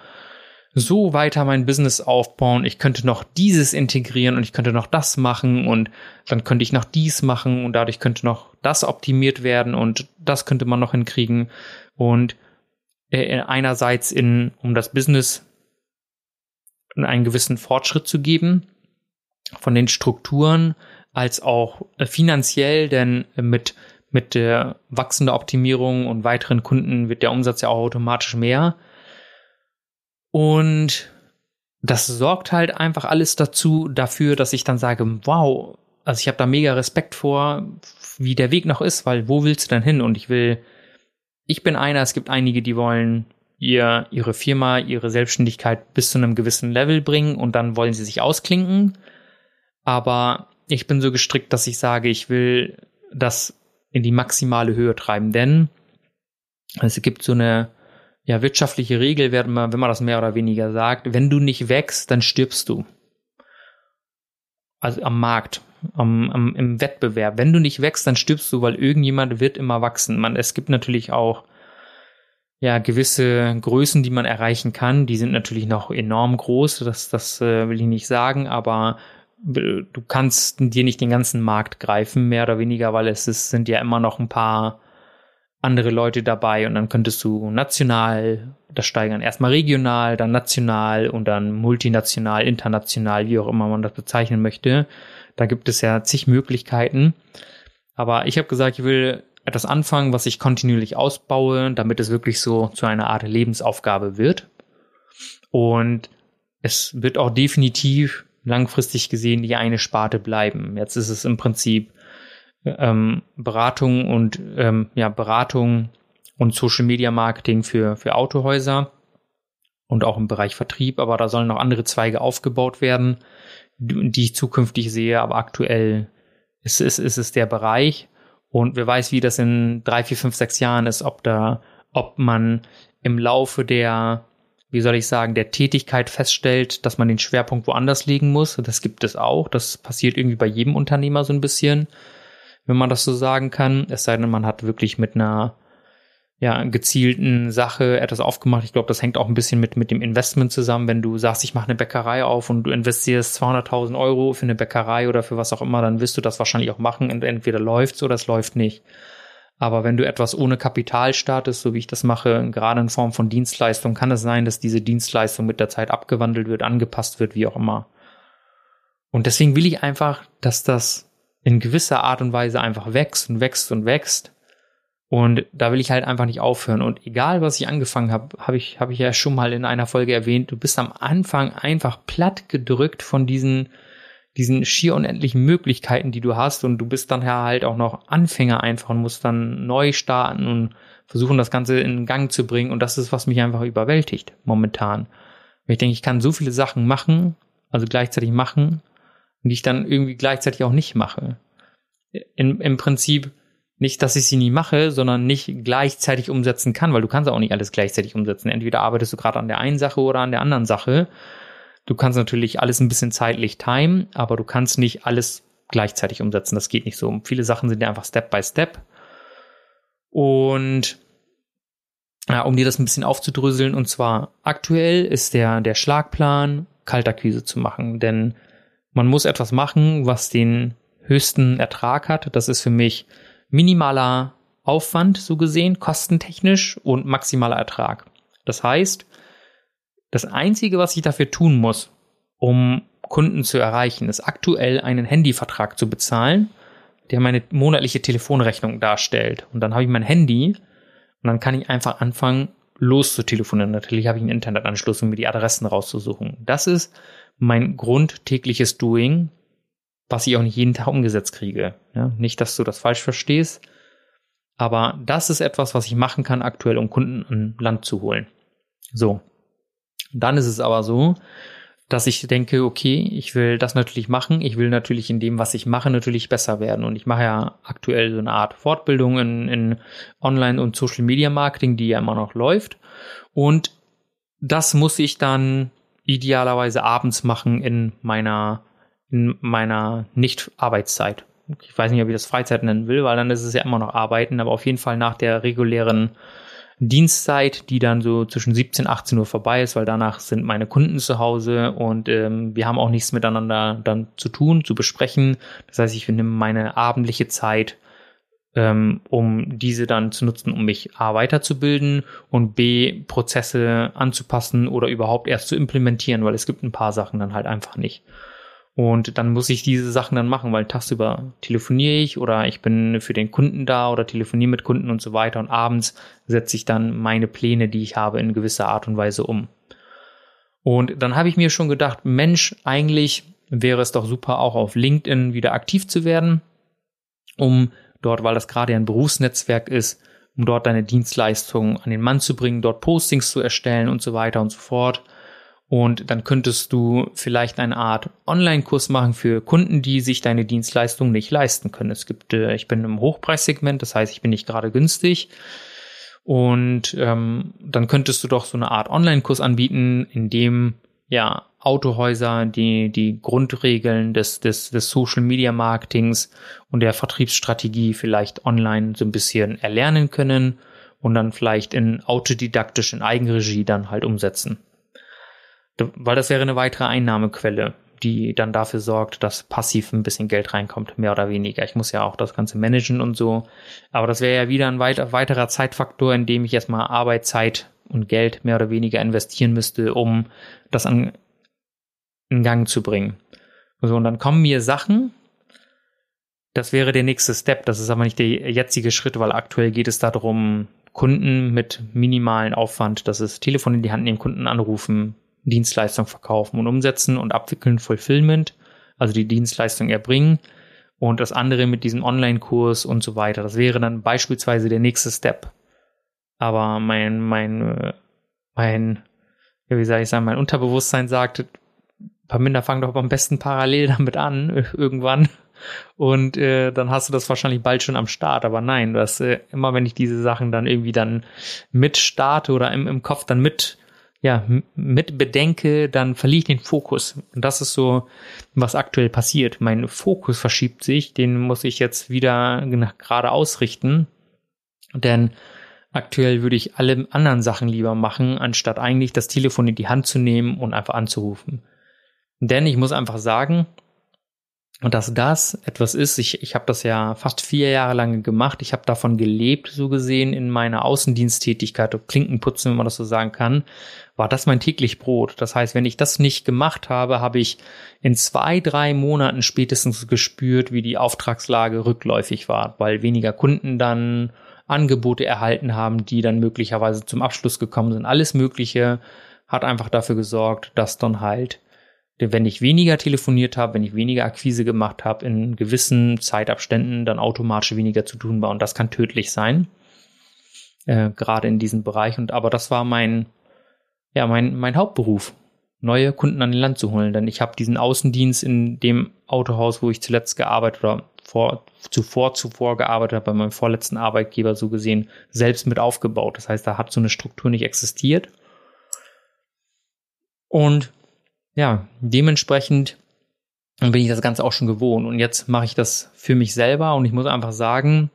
A: so weiter mein Business aufbauen. Ich könnte noch dieses integrieren und ich könnte noch das machen und dann könnte ich noch dies machen und dadurch könnte noch das optimiert werden und das könnte man noch hinkriegen. Und äh, einerseits in, um das Business einen gewissen Fortschritt zu geben von den Strukturen als auch äh, finanziell, denn mit mit der wachsenden Optimierung und weiteren Kunden wird der Umsatz ja auch automatisch mehr. Und das sorgt halt einfach alles dazu, dafür, dass ich dann sage, wow, also ich habe da mega Respekt vor, wie der Weg noch ist, weil wo willst du denn hin? Und ich will, ich bin einer, es gibt einige, die wollen ihr, ihre Firma, ihre Selbstständigkeit bis zu einem gewissen Level bringen und dann wollen sie sich ausklinken. Aber ich bin so gestrickt, dass ich sage, ich will das in die maximale Höhe treiben, denn es gibt so eine ja, wirtschaftliche Regel, wenn man, wenn man das mehr oder weniger sagt, wenn du nicht wächst, dann stirbst du. Also am Markt. am, am, im Wettbewerb. Wenn du nicht wächst, dann stirbst du, weil irgendjemand wird immer wachsen. Man, es gibt natürlich auch ja gewisse Größen, die man erreichen kann. Die sind natürlich noch enorm groß. Das, das äh, will ich nicht sagen, aber du kannst dir nicht den ganzen Markt greifen, mehr oder weniger, weil es ist, sind ja immer noch ein paar andere Leute dabei und dann könntest du national das steigern. Erstmal regional, dann national und dann multinational, international, wie auch immer man das bezeichnen möchte. Da gibt es ja zig Möglichkeiten. Aber ich habe gesagt, ich will etwas anfangen, was ich kontinuierlich ausbaue, damit es wirklich so zu einer Art Lebensaufgabe wird. Und es wird auch definitiv langfristig gesehen die eine Sparte bleiben. Jetzt ist es im Prinzip ähm, Beratung und ähm, ja Beratung und Social Media Marketing für für Autohäuser und auch im Bereich Vertrieb, aber da sollen noch andere Zweige aufgebaut werden, die ich zukünftig sehe, aber aktuell ist, ist, ist es der Bereich und wer weiß, wie das in drei, vier, fünf, sechs Jahren ist, ob da, ob man im Laufe der, wie soll ich sagen, der Tätigkeit feststellt, dass man den Schwerpunkt woanders legen muss. Das gibt es auch. Das passiert irgendwie bei jedem Unternehmer so ein bisschen wenn man das so sagen kann. Es sei denn, man hat wirklich mit einer ja, gezielten Sache etwas aufgemacht. Ich glaube, das hängt auch ein bisschen mit, mit dem Investment zusammen. Wenn du sagst, ich mache eine Bäckerei auf und du investierst 200.000 Euro für eine Bäckerei oder für was auch immer, dann wirst du das wahrscheinlich auch machen. Entweder läuft's oder es läuft nicht. Aber wenn du etwas ohne Kapital startest, so wie ich das mache, gerade in Form von Dienstleistung, kann es sein, dass diese Dienstleistung mit der Zeit abgewandelt wird, angepasst wird, wie auch immer. Und deswegen will ich einfach, dass das in gewisser Art und Weise einfach wächst und wächst und wächst. Und da will ich halt einfach nicht aufhören. Und egal, was ich angefangen habe, habe ich, habe ich ja schon mal in einer Folge erwähnt, du bist am Anfang einfach platt gedrückt von diesen, diesen schier unendlichen Möglichkeiten, die du hast. Und du bist dann ja halt auch noch Anfänger einfach und musst dann neu starten und versuchen, das Ganze in Gang zu bringen. Und das ist, was mich einfach überwältigt momentan. Ich denke, ich kann so viele Sachen machen, also gleichzeitig machen, die ich dann irgendwie gleichzeitig auch nicht mache. In, Im Prinzip nicht, dass ich sie nie mache, sondern nicht gleichzeitig umsetzen kann, weil du kannst auch nicht alles gleichzeitig umsetzen. Entweder arbeitest du gerade an der einen Sache oder an der anderen Sache. Du kannst natürlich alles ein bisschen zeitlich timen, aber du kannst nicht alles gleichzeitig umsetzen. Das geht nicht so. Viele Sachen sind ja einfach Step by Step. Und ja, um dir das ein bisschen aufzudröseln, und zwar aktuell ist der, der Schlagplan, Kaltakquise zu machen, denn man muss etwas machen, was den höchsten Ertrag hat. Das ist für mich minimaler Aufwand, so gesehen, kostentechnisch und maximaler Ertrag. Das heißt, das Einzige, was ich dafür tun muss, um Kunden zu erreichen, ist aktuell einen Handyvertrag zu bezahlen, der meine monatliche Telefonrechnung darstellt. Und dann habe ich mein Handy und dann kann ich einfach anfangen, loszutelefonieren. Natürlich habe ich einen Internetanschluss, um mir die Adressen rauszusuchen. Das ist mein grundtägliches Doing, was ich auch nicht jeden Tag umgesetzt kriege. Ja, nicht, dass du das falsch verstehst, aber das ist etwas, was ich machen kann aktuell, um Kunden an Land zu holen. So. Dann ist es aber so, dass ich denke, okay, ich will das natürlich machen. Ich will natürlich in dem, was ich mache, natürlich besser werden. Und ich mache ja aktuell so eine Art Fortbildung in, in Online- und Social Media Marketing, die ja immer noch läuft. Und das muss ich dann idealerweise abends machen in meiner, in meiner Nicht-Arbeitszeit. Ich weiß nicht, ob ich das Freizeit nennen will, weil dann ist es ja immer noch Arbeiten, aber auf jeden Fall nach der regulären Dienstzeit, die dann so zwischen 17 und 18 Uhr vorbei ist, weil danach sind meine Kunden zu Hause und ähm, wir haben auch nichts miteinander dann zu tun, zu besprechen. Das heißt, ich nehme meine abendliche Zeit ähm, um diese dann zu nutzen, um mich A weiterzubilden und B Prozesse anzupassen oder überhaupt erst zu implementieren, weil es gibt ein paar Sachen dann halt einfach nicht. Und dann muss ich diese Sachen dann machen, weil tagsüber telefoniere ich oder ich bin für den Kunden da oder telefoniere mit Kunden und so weiter und abends setze ich dann meine Pläne, die ich habe, in gewisser Art und Weise um. Und dann habe ich mir schon gedacht, Mensch, eigentlich wäre es doch super, auch auf LinkedIn wieder aktiv zu werden, um dort, weil das gerade ein Berufsnetzwerk ist, um dort deine Dienstleistungen an den Mann zu bringen, dort Postings zu erstellen und so weiter und so fort. Und dann könntest du vielleicht eine Art Online-Kurs machen für Kunden, die sich deine Dienstleistung nicht leisten können. Es gibt, äh, ich bin im Hochpreissegment, das heißt, ich bin nicht gerade günstig. Und ähm, dann könntest du doch so eine Art Online-Kurs anbieten, in dem ja Autohäuser, die die Grundregeln des, des, des Social Media Marketings und der Vertriebsstrategie vielleicht online so ein bisschen erlernen können und dann vielleicht in autodidaktisch in Eigenregie dann halt umsetzen. Weil das wäre eine weitere Einnahmequelle, die dann dafür sorgt, dass passiv ein bisschen Geld reinkommt, mehr oder weniger. Ich muss ja auch das Ganze managen und so. Aber das wäre ja wieder ein weiterer Zeitfaktor, in dem ich erstmal Arbeitszeit und Geld mehr oder weniger investieren müsste, um das an, in Gang zu bringen. So, und dann kommen mir Sachen, das wäre der nächste Step. Das ist aber nicht der jetzige Schritt, weil aktuell geht es darum, Kunden mit minimalen Aufwand, das ist Telefon in die Hand nehmen, Kunden anrufen, Dienstleistung verkaufen und umsetzen und abwickeln, Fulfillment, also die Dienstleistung erbringen und das andere mit diesem Online-Kurs und so weiter. Das wäre dann beispielsweise der nächste Step. Aber mein, mein, mein, ja, wie soll ich sagen, mein Unterbewusstsein sagt, Paminda, fang doch am besten parallel damit an, irgendwann. Und äh, dann hast du das wahrscheinlich bald schon am Start. Aber nein, das äh, immer, wenn ich diese Sachen dann irgendwie dann mit starte oder im, im Kopf dann mit ja, mit bedenke, dann verliere ich den Fokus. Und das ist so, was aktuell passiert. Mein Fokus verschiebt sich, den muss ich jetzt wieder gerade ausrichten. Denn aktuell würde ich alle anderen Sachen lieber machen, anstatt eigentlich das Telefon in die Hand zu nehmen und einfach anzurufen. Denn ich muss einfach sagen, und dass das etwas ist, ich, ich habe das ja fast vier Jahre lang gemacht, ich habe davon gelebt, so gesehen, in meiner Außendiensttätigkeit, Klinkenputzen, wenn man das so sagen kann, war das mein täglich Brot. Das heißt, wenn ich das nicht gemacht habe, habe ich in zwei, drei Monaten spätestens gespürt, wie die Auftragslage rückläufig war, weil weniger Kunden dann Angebote erhalten haben, die dann möglicherweise zum Abschluss gekommen sind. Alles Mögliche hat einfach dafür gesorgt, dass dann halt wenn ich weniger telefoniert habe, wenn ich weniger Akquise gemacht habe, in gewissen Zeitabständen dann automatisch weniger zu tun war. Und das kann tödlich sein. Äh, gerade in diesem Bereich. Und aber das war mein, ja, mein, mein Hauptberuf, neue Kunden an den Land zu holen. Denn ich habe diesen Außendienst in dem Autohaus, wo ich zuletzt gearbeitet oder vor, zuvor, zuvor gearbeitet habe, bei meinem vorletzten Arbeitgeber so gesehen, selbst mit aufgebaut. Das heißt, da hat so eine Struktur nicht existiert. Und ja, dementsprechend bin ich das Ganze auch schon gewohnt. Und jetzt mache ich das für mich selber und ich muss einfach sagen,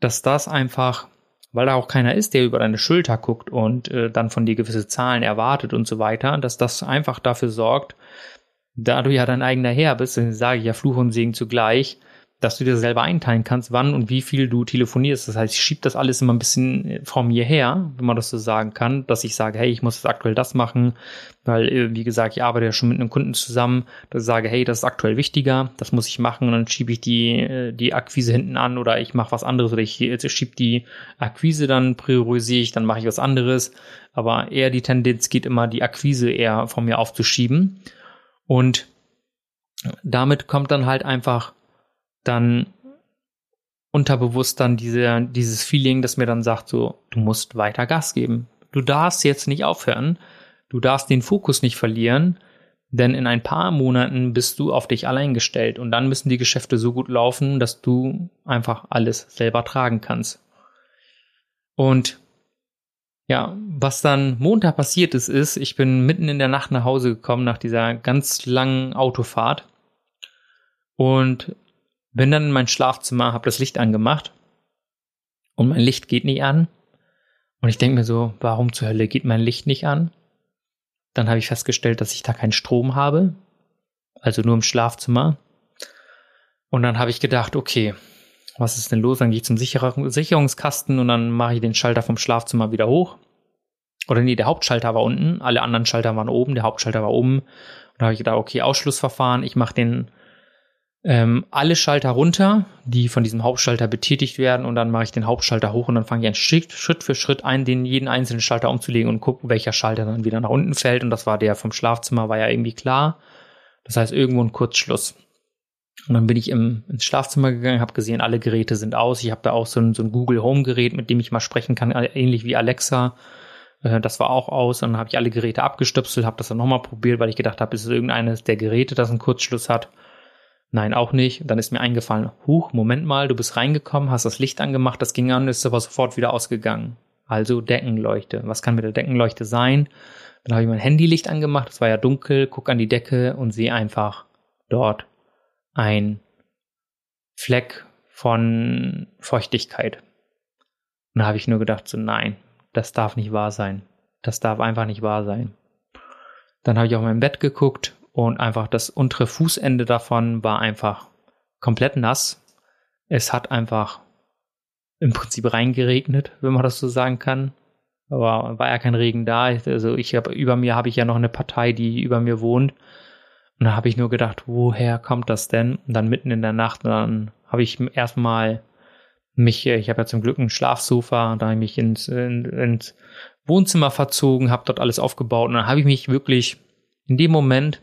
A: dass das einfach, weil da auch keiner ist, der über deine Schulter guckt und äh, dann von dir gewisse Zahlen erwartet und so weiter, dass das einfach dafür sorgt, da du ja dein eigener Herr bist, sage ich ja Fluch und Segen zugleich, dass du dir selber einteilen kannst, wann und wie viel du telefonierst. Das heißt, ich schiebe das alles immer ein bisschen vor mir her, wenn man das so sagen kann, dass ich sage, hey, ich muss jetzt aktuell das machen, weil, äh, wie gesagt, ich arbeite ja schon mit einem Kunden zusammen, dass ich sage, hey, das ist aktuell wichtiger, das muss ich machen und dann schiebe ich die, äh, die Akquise hinten an oder ich mache was anderes oder ich, ich schiebe die Akquise, dann priorisiere ich, dann mache ich was anderes. Aber eher die Tendenz geht immer, die Akquise eher von mir aufzuschieben. Und damit kommt dann halt einfach dann unterbewusst dann diese, dieses Feeling, das mir dann sagt, so, du musst weiter Gas geben. Du darfst jetzt nicht aufhören. Du darfst den Fokus nicht verlieren, denn in ein paar Monaten bist du auf dich allein gestellt und dann müssen die Geschäfte so gut laufen, dass du einfach alles selber tragen kannst. Und ja, was dann Montag passiert ist, ist, ich bin mitten in der Nacht nach Hause gekommen nach dieser ganz langen Autofahrt und bin dann in mein Schlafzimmer, habe das Licht angemacht und mein Licht geht nicht an. Und ich denke mir so, warum zur Hölle geht mein Licht nicht an? Dann habe ich festgestellt, dass ich da keinen Strom habe, also nur im Schlafzimmer. Und dann habe ich gedacht, okay, was ist denn los? Dann gehe ich zum Sicherungskasten und dann mache ich den Schalter vom Schlafzimmer wieder hoch. Oder nee, der Hauptschalter war unten, alle anderen Schalter waren oben, der Hauptschalter war oben. Und da habe ich gedacht, okay, Ausschlussverfahren, ich mache den ähm, alle Schalter runter, die von diesem Hauptschalter betätigt werden und dann mache ich den Hauptschalter hoch und dann fange ich an Schritt, Schritt für Schritt ein, den jeden einzelnen Schalter umzulegen und gucken, welcher Schalter dann wieder nach unten fällt und das war der vom Schlafzimmer, war ja irgendwie klar. Das heißt irgendwo ein Kurzschluss. Und dann bin ich im, ins Schlafzimmer gegangen, habe gesehen, alle Geräte sind aus. Ich habe da auch so ein, so ein Google Home Gerät, mit dem ich mal sprechen kann, ähnlich wie Alexa. Äh, das war auch aus. Und dann habe ich alle Geräte abgestöpselt, habe das dann nochmal probiert, weil ich gedacht habe, ist es irgendeines der Geräte, das einen Kurzschluss hat. Nein, auch nicht. Dann ist mir eingefallen, huch, Moment mal, du bist reingekommen, hast das Licht angemacht, das ging an, ist aber sofort wieder ausgegangen. Also Deckenleuchte. Was kann mit der Deckenleuchte sein? Dann habe ich mein Handylicht angemacht, es war ja dunkel, guck an die Decke und sehe einfach dort ein Fleck von Feuchtigkeit. Und da habe ich nur gedacht, so nein, das darf nicht wahr sein. Das darf einfach nicht wahr sein. Dann habe ich auf mein Bett geguckt und einfach das untere Fußende davon war einfach komplett nass. Es hat einfach im Prinzip reingeregnet, wenn man das so sagen kann. Aber war ja kein Regen da. Also ich habe über mir habe ich ja noch eine Partei, die über mir wohnt. Und da habe ich nur gedacht, woher kommt das denn? Und dann mitten in der Nacht, dann habe ich erstmal mich, ich habe ja zum Glück ein Schlafsofa, da habe ich mich ins, in, ins Wohnzimmer verzogen, habe dort alles aufgebaut und dann habe ich mich wirklich in dem Moment,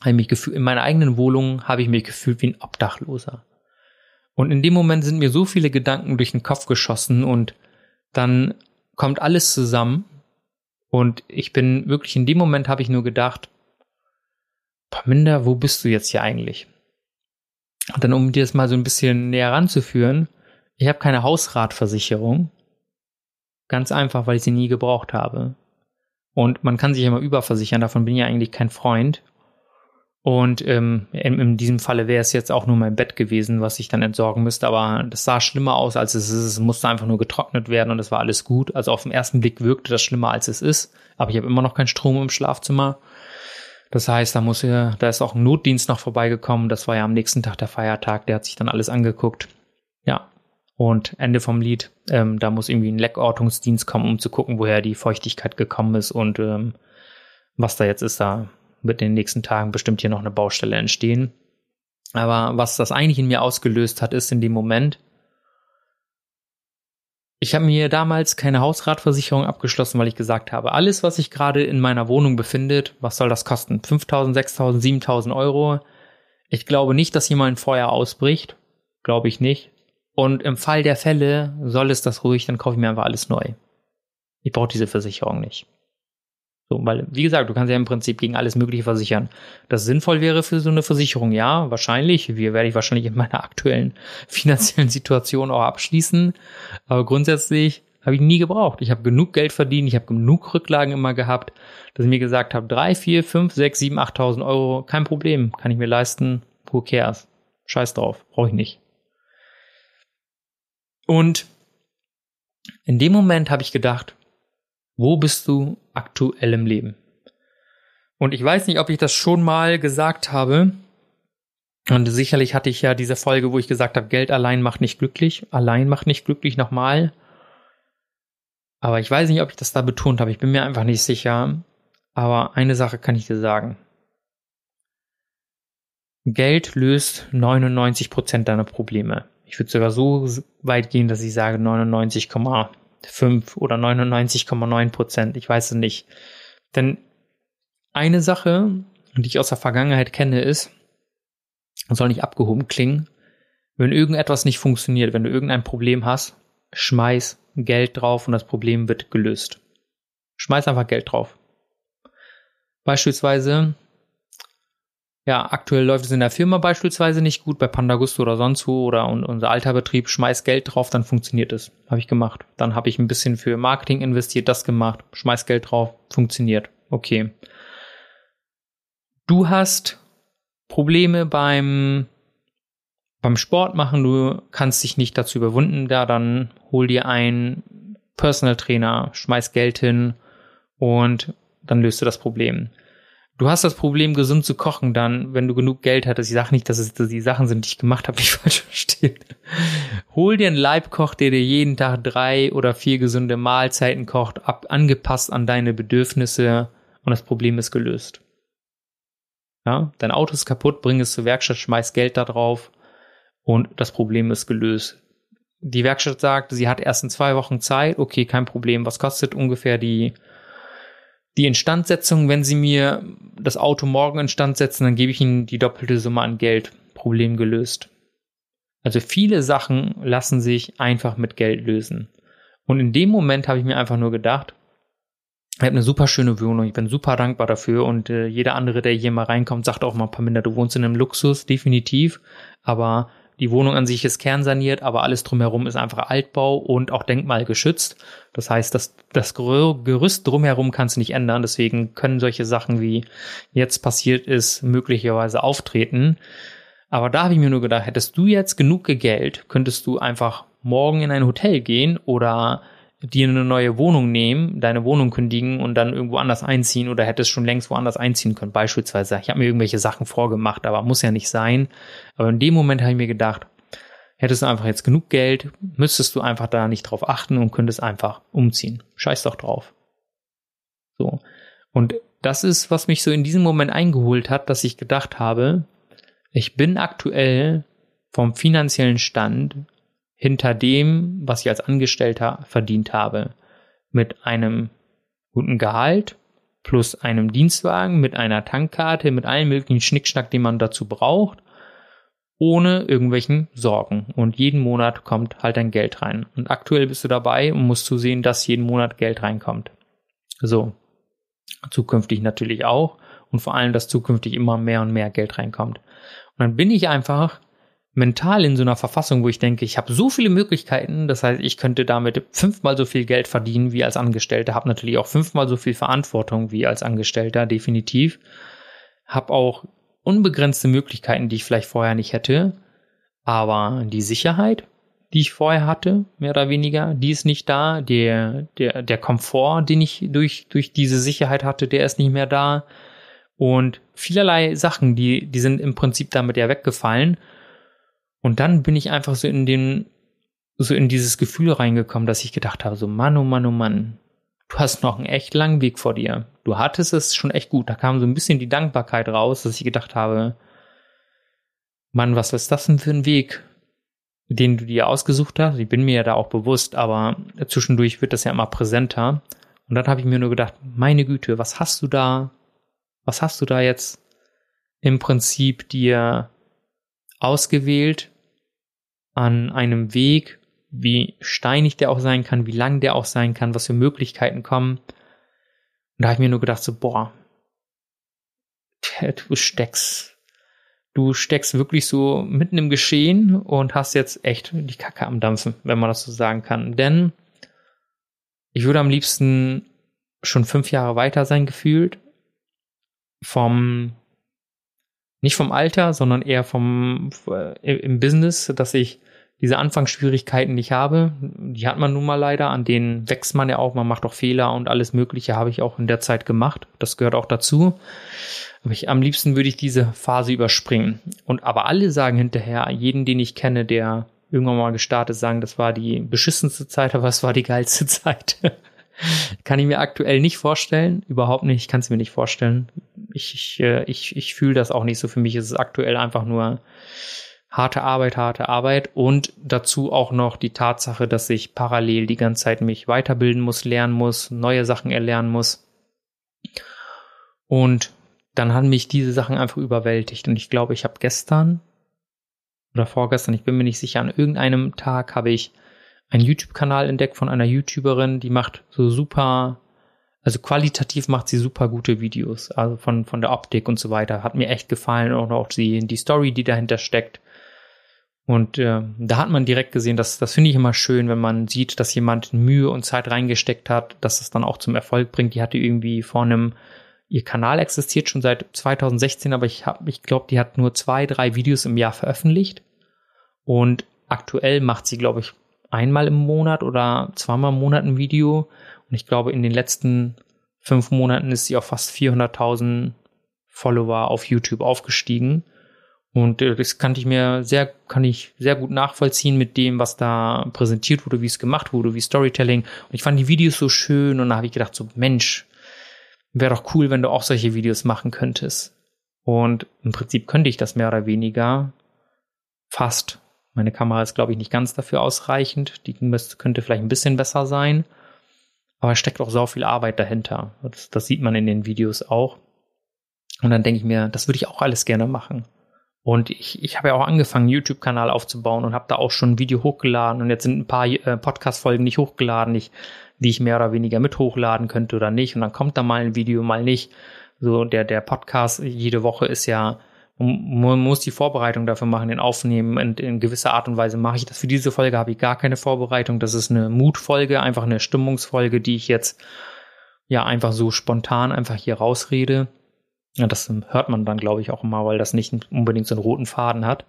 A: habe ich mich gefühlt, in meiner eigenen Wohnung habe ich mich gefühlt wie ein Obdachloser. Und in dem Moment sind mir so viele Gedanken durch den Kopf geschossen und dann kommt alles zusammen und ich bin wirklich in dem Moment habe ich nur gedacht, Paminda, wo bist du jetzt hier eigentlich? Und dann, um dir das mal so ein bisschen näher ranzuführen, ich habe keine Hausratversicherung. Ganz einfach, weil ich sie nie gebraucht habe. Und man kann sich immer überversichern, davon bin ich ja eigentlich kein Freund. Und ähm, in, diesem Falle wäre es jetzt auch nur mein Bett gewesen, was ich dann entsorgen müsste. Aber das sah schlimmer aus, als es ist. Es musste einfach nur getrocknet werden und es war alles gut. Also auf den ersten Blick wirkte das schlimmer, als es ist. Aber ich habe immer noch keinen Strom im Schlafzimmer. Das heißt, da muss ja, da ist auch ein Notdienst noch vorbeigekommen. Das war ja am nächsten Tag der Feiertag. Der hat sich dann alles angeguckt. Ja. Und Ende vom Lied, ähm, da muss irgendwie ein Leckortungsdienst kommen, um zu gucken, woher die Feuchtigkeit gekommen ist und ähm, was da jetzt ist. Da wird in den nächsten Tagen bestimmt hier noch eine Baustelle entstehen. Aber was das eigentlich in mir ausgelöst hat, ist in dem Moment, ich habe mir damals keine Hausratversicherung abgeschlossen, weil ich gesagt habe, alles, was sich gerade in meiner Wohnung befindet, was soll das kosten? 5000, 6000, 7000 Euro. Ich glaube nicht, dass ein Feuer ausbricht. Glaube ich nicht. Und im Fall der Fälle soll es das ruhig, dann kaufe ich mir einfach alles neu. Ich brauche diese Versicherung nicht. So, weil, wie gesagt, du kannst ja im Prinzip gegen alles Mögliche versichern. Das sinnvoll wäre für so eine Versicherung, ja, wahrscheinlich. Wir werde ich wahrscheinlich in meiner aktuellen finanziellen Situation auch abschließen. Aber grundsätzlich habe ich nie gebraucht. Ich habe genug Geld verdient, ich habe genug Rücklagen immer gehabt, dass ich mir gesagt habe, drei, vier, fünf, sechs, sieben, achttausend Euro, kein Problem, kann ich mir leisten. Who cares? Scheiß drauf, brauche ich nicht. Und in dem Moment habe ich gedacht, wo bist du aktuell im Leben? Und ich weiß nicht, ob ich das schon mal gesagt habe. Und sicherlich hatte ich ja diese Folge, wo ich gesagt habe, Geld allein macht nicht glücklich. Allein macht nicht glücklich nochmal. Aber ich weiß nicht, ob ich das da betont habe. Ich bin mir einfach nicht sicher. Aber eine Sache kann ich dir sagen. Geld löst 99% deiner Probleme. Ich würde sogar so weit gehen, dass ich sage 99,9 5 oder 99,9 Prozent. Ich weiß es nicht. Denn eine Sache, die ich aus der Vergangenheit kenne, ist, soll nicht abgehoben klingen, wenn irgendetwas nicht funktioniert, wenn du irgendein Problem hast, schmeiß Geld drauf und das Problem wird gelöst. Schmeiß einfach Geld drauf. Beispielsweise, ja, aktuell läuft es in der Firma beispielsweise nicht gut, bei Pandagusto oder sonst wo oder unser alter Betrieb schmeiß Geld drauf, dann funktioniert es. Habe ich gemacht. Dann habe ich ein bisschen für Marketing investiert, das gemacht, schmeiß Geld drauf, funktioniert. Okay. Du hast Probleme beim beim Sport machen, du kannst dich nicht dazu überwinden, da dann hol dir einen Personal Trainer, schmeiß Geld hin und dann löst du das Problem. Du hast das Problem, gesund zu kochen, dann, wenn du genug Geld hattest. Ich sage nicht, dass es dass die Sachen sind, die ich gemacht habe, nicht falsch verstehen. Hol dir einen Leibkoch, der dir jeden Tag drei oder vier gesunde Mahlzeiten kocht, ab, angepasst an deine Bedürfnisse und das Problem ist gelöst. Ja, dein Auto ist kaputt, bring es zur Werkstatt, schmeiß Geld da drauf und das Problem ist gelöst. Die Werkstatt sagt, sie hat erst in zwei Wochen Zeit. Okay, kein Problem. Was kostet ungefähr die die Instandsetzung, wenn Sie mir das Auto morgen instand setzen, dann gebe ich Ihnen die doppelte Summe an Geld. Problem gelöst. Also viele Sachen lassen sich einfach mit Geld lösen. Und in dem Moment habe ich mir einfach nur gedacht, ich habe eine super schöne Wohnung, ich bin super dankbar dafür und äh, jeder andere, der hier mal reinkommt, sagt auch mal, Paminda, du wohnst in einem Luxus, definitiv, aber die Wohnung an sich ist kernsaniert, aber alles drumherum ist einfach Altbau und auch denkmalgeschützt. Das heißt, das, das Gerüst drumherum kannst du nicht ändern. Deswegen können solche Sachen wie jetzt passiert ist, möglicherweise auftreten. Aber da habe ich mir nur gedacht, hättest du jetzt genug Geld, könntest du einfach morgen in ein Hotel gehen oder dir eine neue Wohnung nehmen, deine Wohnung kündigen und dann irgendwo anders einziehen oder hättest schon längst woanders einziehen können. Beispielsweise, ich habe mir irgendwelche Sachen vorgemacht, aber muss ja nicht sein. Aber in dem Moment habe ich mir gedacht, hättest du einfach jetzt genug Geld, müsstest du einfach da nicht drauf achten und könntest einfach umziehen. Scheiß doch drauf. So. Und das ist, was mich so in diesem Moment eingeholt hat, dass ich gedacht habe, ich bin aktuell vom finanziellen Stand hinter dem, was ich als Angestellter verdient habe. Mit einem guten Gehalt plus einem Dienstwagen, mit einer Tankkarte, mit allen möglichen Schnickschnack, den man dazu braucht, ohne irgendwelchen Sorgen. Und jeden Monat kommt halt ein Geld rein. Und aktuell bist du dabei und musst zusehen, dass jeden Monat Geld reinkommt. So. Zukünftig natürlich auch. Und vor allem, dass zukünftig immer mehr und mehr Geld reinkommt. Und dann bin ich einfach mental in so einer Verfassung, wo ich denke, ich habe so viele Möglichkeiten, das heißt, ich könnte damit fünfmal so viel Geld verdienen wie als Angestellter, habe natürlich auch fünfmal so viel Verantwortung wie als Angestellter, definitiv. Habe auch unbegrenzte Möglichkeiten, die ich vielleicht vorher nicht hätte, aber die Sicherheit, die ich vorher hatte, mehr oder weniger, die ist nicht da. Der, der, der Komfort, den ich durch, durch diese Sicherheit hatte, der ist nicht mehr da. Und vielerlei Sachen, die, die sind im Prinzip damit ja weggefallen. Und dann bin ich einfach so in den, so in dieses Gefühl reingekommen, dass ich gedacht habe, so Mann, oh Mann, oh Mann, du hast noch einen echt langen Weg vor dir. Du hattest es schon echt gut. Da kam so ein bisschen die Dankbarkeit raus, dass ich gedacht habe, Mann, was ist das denn für ein Weg, den du dir ausgesucht hast? Ich bin mir ja da auch bewusst, aber zwischendurch wird das ja immer präsenter. Und dann habe ich mir nur gedacht, meine Güte, was hast du da, was hast du da jetzt im Prinzip dir ausgewählt an einem Weg, wie steinig der auch sein kann, wie lang der auch sein kann, was für Möglichkeiten kommen. Und da habe ich mir nur gedacht, so, boah, du steckst, du steckst wirklich so mitten im Geschehen und hast jetzt echt die Kacke am Dampfen, wenn man das so sagen kann. Denn ich würde am liebsten schon fünf Jahre weiter sein gefühlt. Vom nicht vom Alter, sondern eher vom äh, im Business, dass ich diese Anfangsschwierigkeiten nicht habe. Die hat man nun mal leider, an denen wächst man ja auch, man macht auch Fehler und alles Mögliche habe ich auch in der Zeit gemacht. Das gehört auch dazu. Aber ich, am liebsten würde ich diese Phase überspringen. Und aber alle sagen hinterher, jeden, den ich kenne, der irgendwann mal gestartet, sagen, das war die beschissenste Zeit, aber es war die geilste Zeit. kann ich mir aktuell nicht vorstellen, überhaupt nicht, ich kann es mir nicht vorstellen. Ich, ich, äh, ich, ich fühle das auch nicht so. Für mich ist es aktuell einfach nur harte Arbeit, harte Arbeit und dazu auch noch die Tatsache, dass ich parallel die ganze Zeit mich weiterbilden muss, lernen muss, neue Sachen erlernen muss. Und dann haben mich diese Sachen einfach überwältigt. Und ich glaube, ich habe gestern oder vorgestern, ich bin mir nicht sicher, an irgendeinem Tag habe ich einen YouTube-Kanal entdeckt von einer YouTuberin, die macht so super, also qualitativ macht sie super gute Videos, also von, von der Optik und so weiter. Hat mir echt gefallen und auch die, die Story, die dahinter steckt. Und äh, da hat man direkt gesehen, dass das finde ich immer schön, wenn man sieht, dass jemand Mühe und Zeit reingesteckt hat, dass es dann auch zum Erfolg bringt. Die hatte irgendwie vor einem, ihr Kanal existiert schon seit 2016, aber ich habe, ich glaube, die hat nur zwei, drei Videos im Jahr veröffentlicht. Und aktuell macht sie, glaube ich, einmal im Monat oder zweimal im Monat ein Video. Und ich glaube, in den letzten fünf Monaten ist sie auf fast 400.000 Follower auf YouTube aufgestiegen. Und äh, das kann ich mir sehr, kann ich sehr gut nachvollziehen mit dem, was da präsentiert wurde, wie es gemacht wurde, wie Storytelling. Und ich fand die Videos so schön und da habe ich gedacht, so Mensch, wäre doch cool, wenn du auch solche Videos machen könntest. Und im Prinzip könnte ich das mehr oder weniger fast. Meine Kamera ist, glaube ich, nicht ganz dafür ausreichend. Die könnte vielleicht ein bisschen besser sein. Aber es steckt auch so viel Arbeit dahinter. Das, das sieht man in den Videos auch. Und dann denke ich mir, das würde ich auch alles gerne machen. Und ich, ich habe ja auch angefangen, YouTube-Kanal aufzubauen und habe da auch schon ein Video hochgeladen. Und jetzt sind ein paar äh, Podcast-Folgen nicht hochgeladen, nicht, die ich mehr oder weniger mit hochladen könnte oder nicht. Und dann kommt da mal ein Video, mal nicht. So der, der Podcast jede Woche ist ja Und man muss die Vorbereitung dafür machen, den Aufnehmen. Und in gewisser Art und Weise mache ich das. Für diese Folge habe ich gar keine Vorbereitung. Das ist eine Mutfolge, einfach eine Stimmungsfolge, die ich jetzt ja einfach so spontan einfach hier rausrede. Ja, das hört man dann, glaube ich, auch immer, weil das nicht unbedingt so einen roten Faden hat.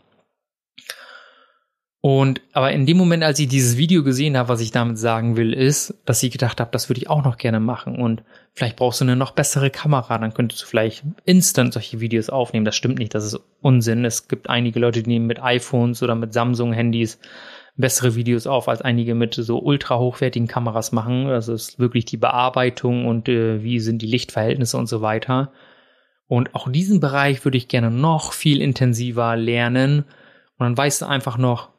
A: Und aber in dem Moment, als ich dieses Video gesehen habe, was ich damit sagen will, ist, dass ich gedacht habe, das würde ich auch noch gerne machen. Und vielleicht brauchst du eine noch bessere Kamera, dann könntest du vielleicht instant solche Videos aufnehmen. Das stimmt nicht, das ist Unsinn. Es gibt einige Leute, die nehmen mit iPhones oder mit Samsung-Handys bessere Videos auf, als einige mit so ultra hochwertigen Kameras machen. Das ist wirklich die Bearbeitung und äh, wie sind die Lichtverhältnisse und so weiter. Und auch diesen Bereich würde ich gerne noch viel intensiver lernen. Und dann weißt du einfach noch,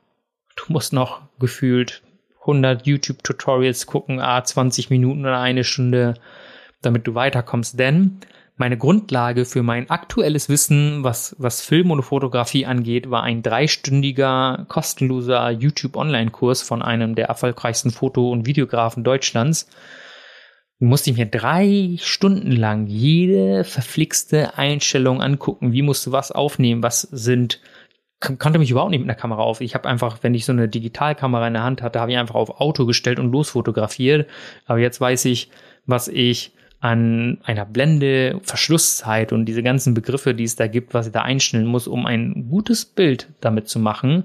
A: Du musst noch gefühlt 100 YouTube-Tutorials gucken, a 20 Minuten oder eine Stunde, damit du weiterkommst. Denn meine Grundlage für mein aktuelles Wissen, was, was Film und Fotografie angeht, war ein dreistündiger, kostenloser YouTube-Online-Kurs von einem der erfolgreichsten Foto- und Videografen Deutschlands. Du musst dich mir drei Stunden lang jede verflixte Einstellung angucken. Wie musst du was aufnehmen? Was sind konnte mich überhaupt nicht mit einer Kamera auf. Ich habe einfach, wenn ich so eine Digitalkamera in der Hand hatte, habe ich einfach auf Auto gestellt und losfotografiert. Aber jetzt weiß ich, was ich an einer Blende, Verschlusszeit und diese ganzen Begriffe, die es da gibt, was ich da einstellen muss, um ein gutes Bild damit zu machen.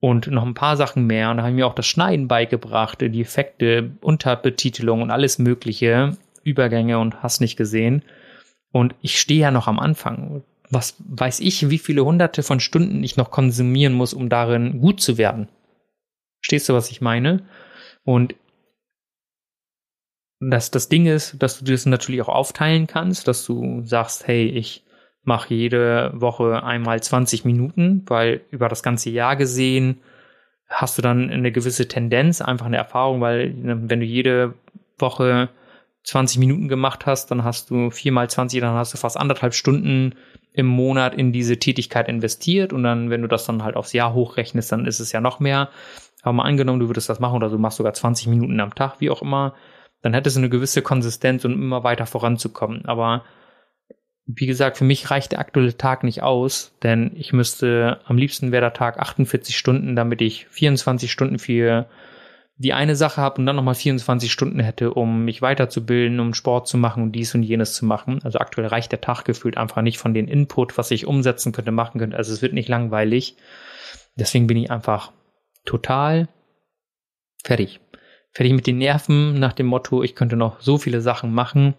A: Und noch ein paar Sachen mehr. Und da habe ich mir auch das Schneiden beigebracht, die Effekte, Unterbetitelung und alles Mögliche, Übergänge und hast nicht gesehen. Und ich stehe ja noch am Anfang was weiß ich, wie viele hunderte von Stunden ich noch konsumieren muss, um darin gut zu werden. Stehst du, was ich meine? Und das, das Ding ist, dass du das natürlich auch aufteilen kannst, dass du sagst, hey, ich mache jede Woche einmal 20 Minuten, weil über das ganze Jahr gesehen hast du dann eine gewisse Tendenz, einfach eine Erfahrung, weil wenn du jede Woche 20 Minuten gemacht hast, dann hast du viermal 20, dann hast du fast anderthalb Stunden im Monat in diese Tätigkeit investiert und dann, wenn du das dann halt aufs Jahr hochrechnest, dann ist es ja noch mehr. Aber mal angenommen, du würdest das machen oder du machst sogar 20 Minuten am Tag, wie auch immer, dann hättest du eine gewisse Konsistenz um immer weiter voranzukommen. Aber wie gesagt, für mich reicht der aktuelle Tag nicht aus, denn ich müsste am liebsten wäre der Tag 48 Stunden, damit ich 24 Stunden für die eine Sache habe und dann nochmal 24 Stunden hätte, um mich weiterzubilden, um Sport zu machen und dies und jenes zu machen. Also aktuell reicht der Tag gefühlt einfach nicht von den Input, was ich umsetzen könnte, machen könnte. Also es wird nicht langweilig. Deswegen bin ich einfach total fertig. Fertig mit den Nerven nach dem Motto, ich könnte noch so viele Sachen machen.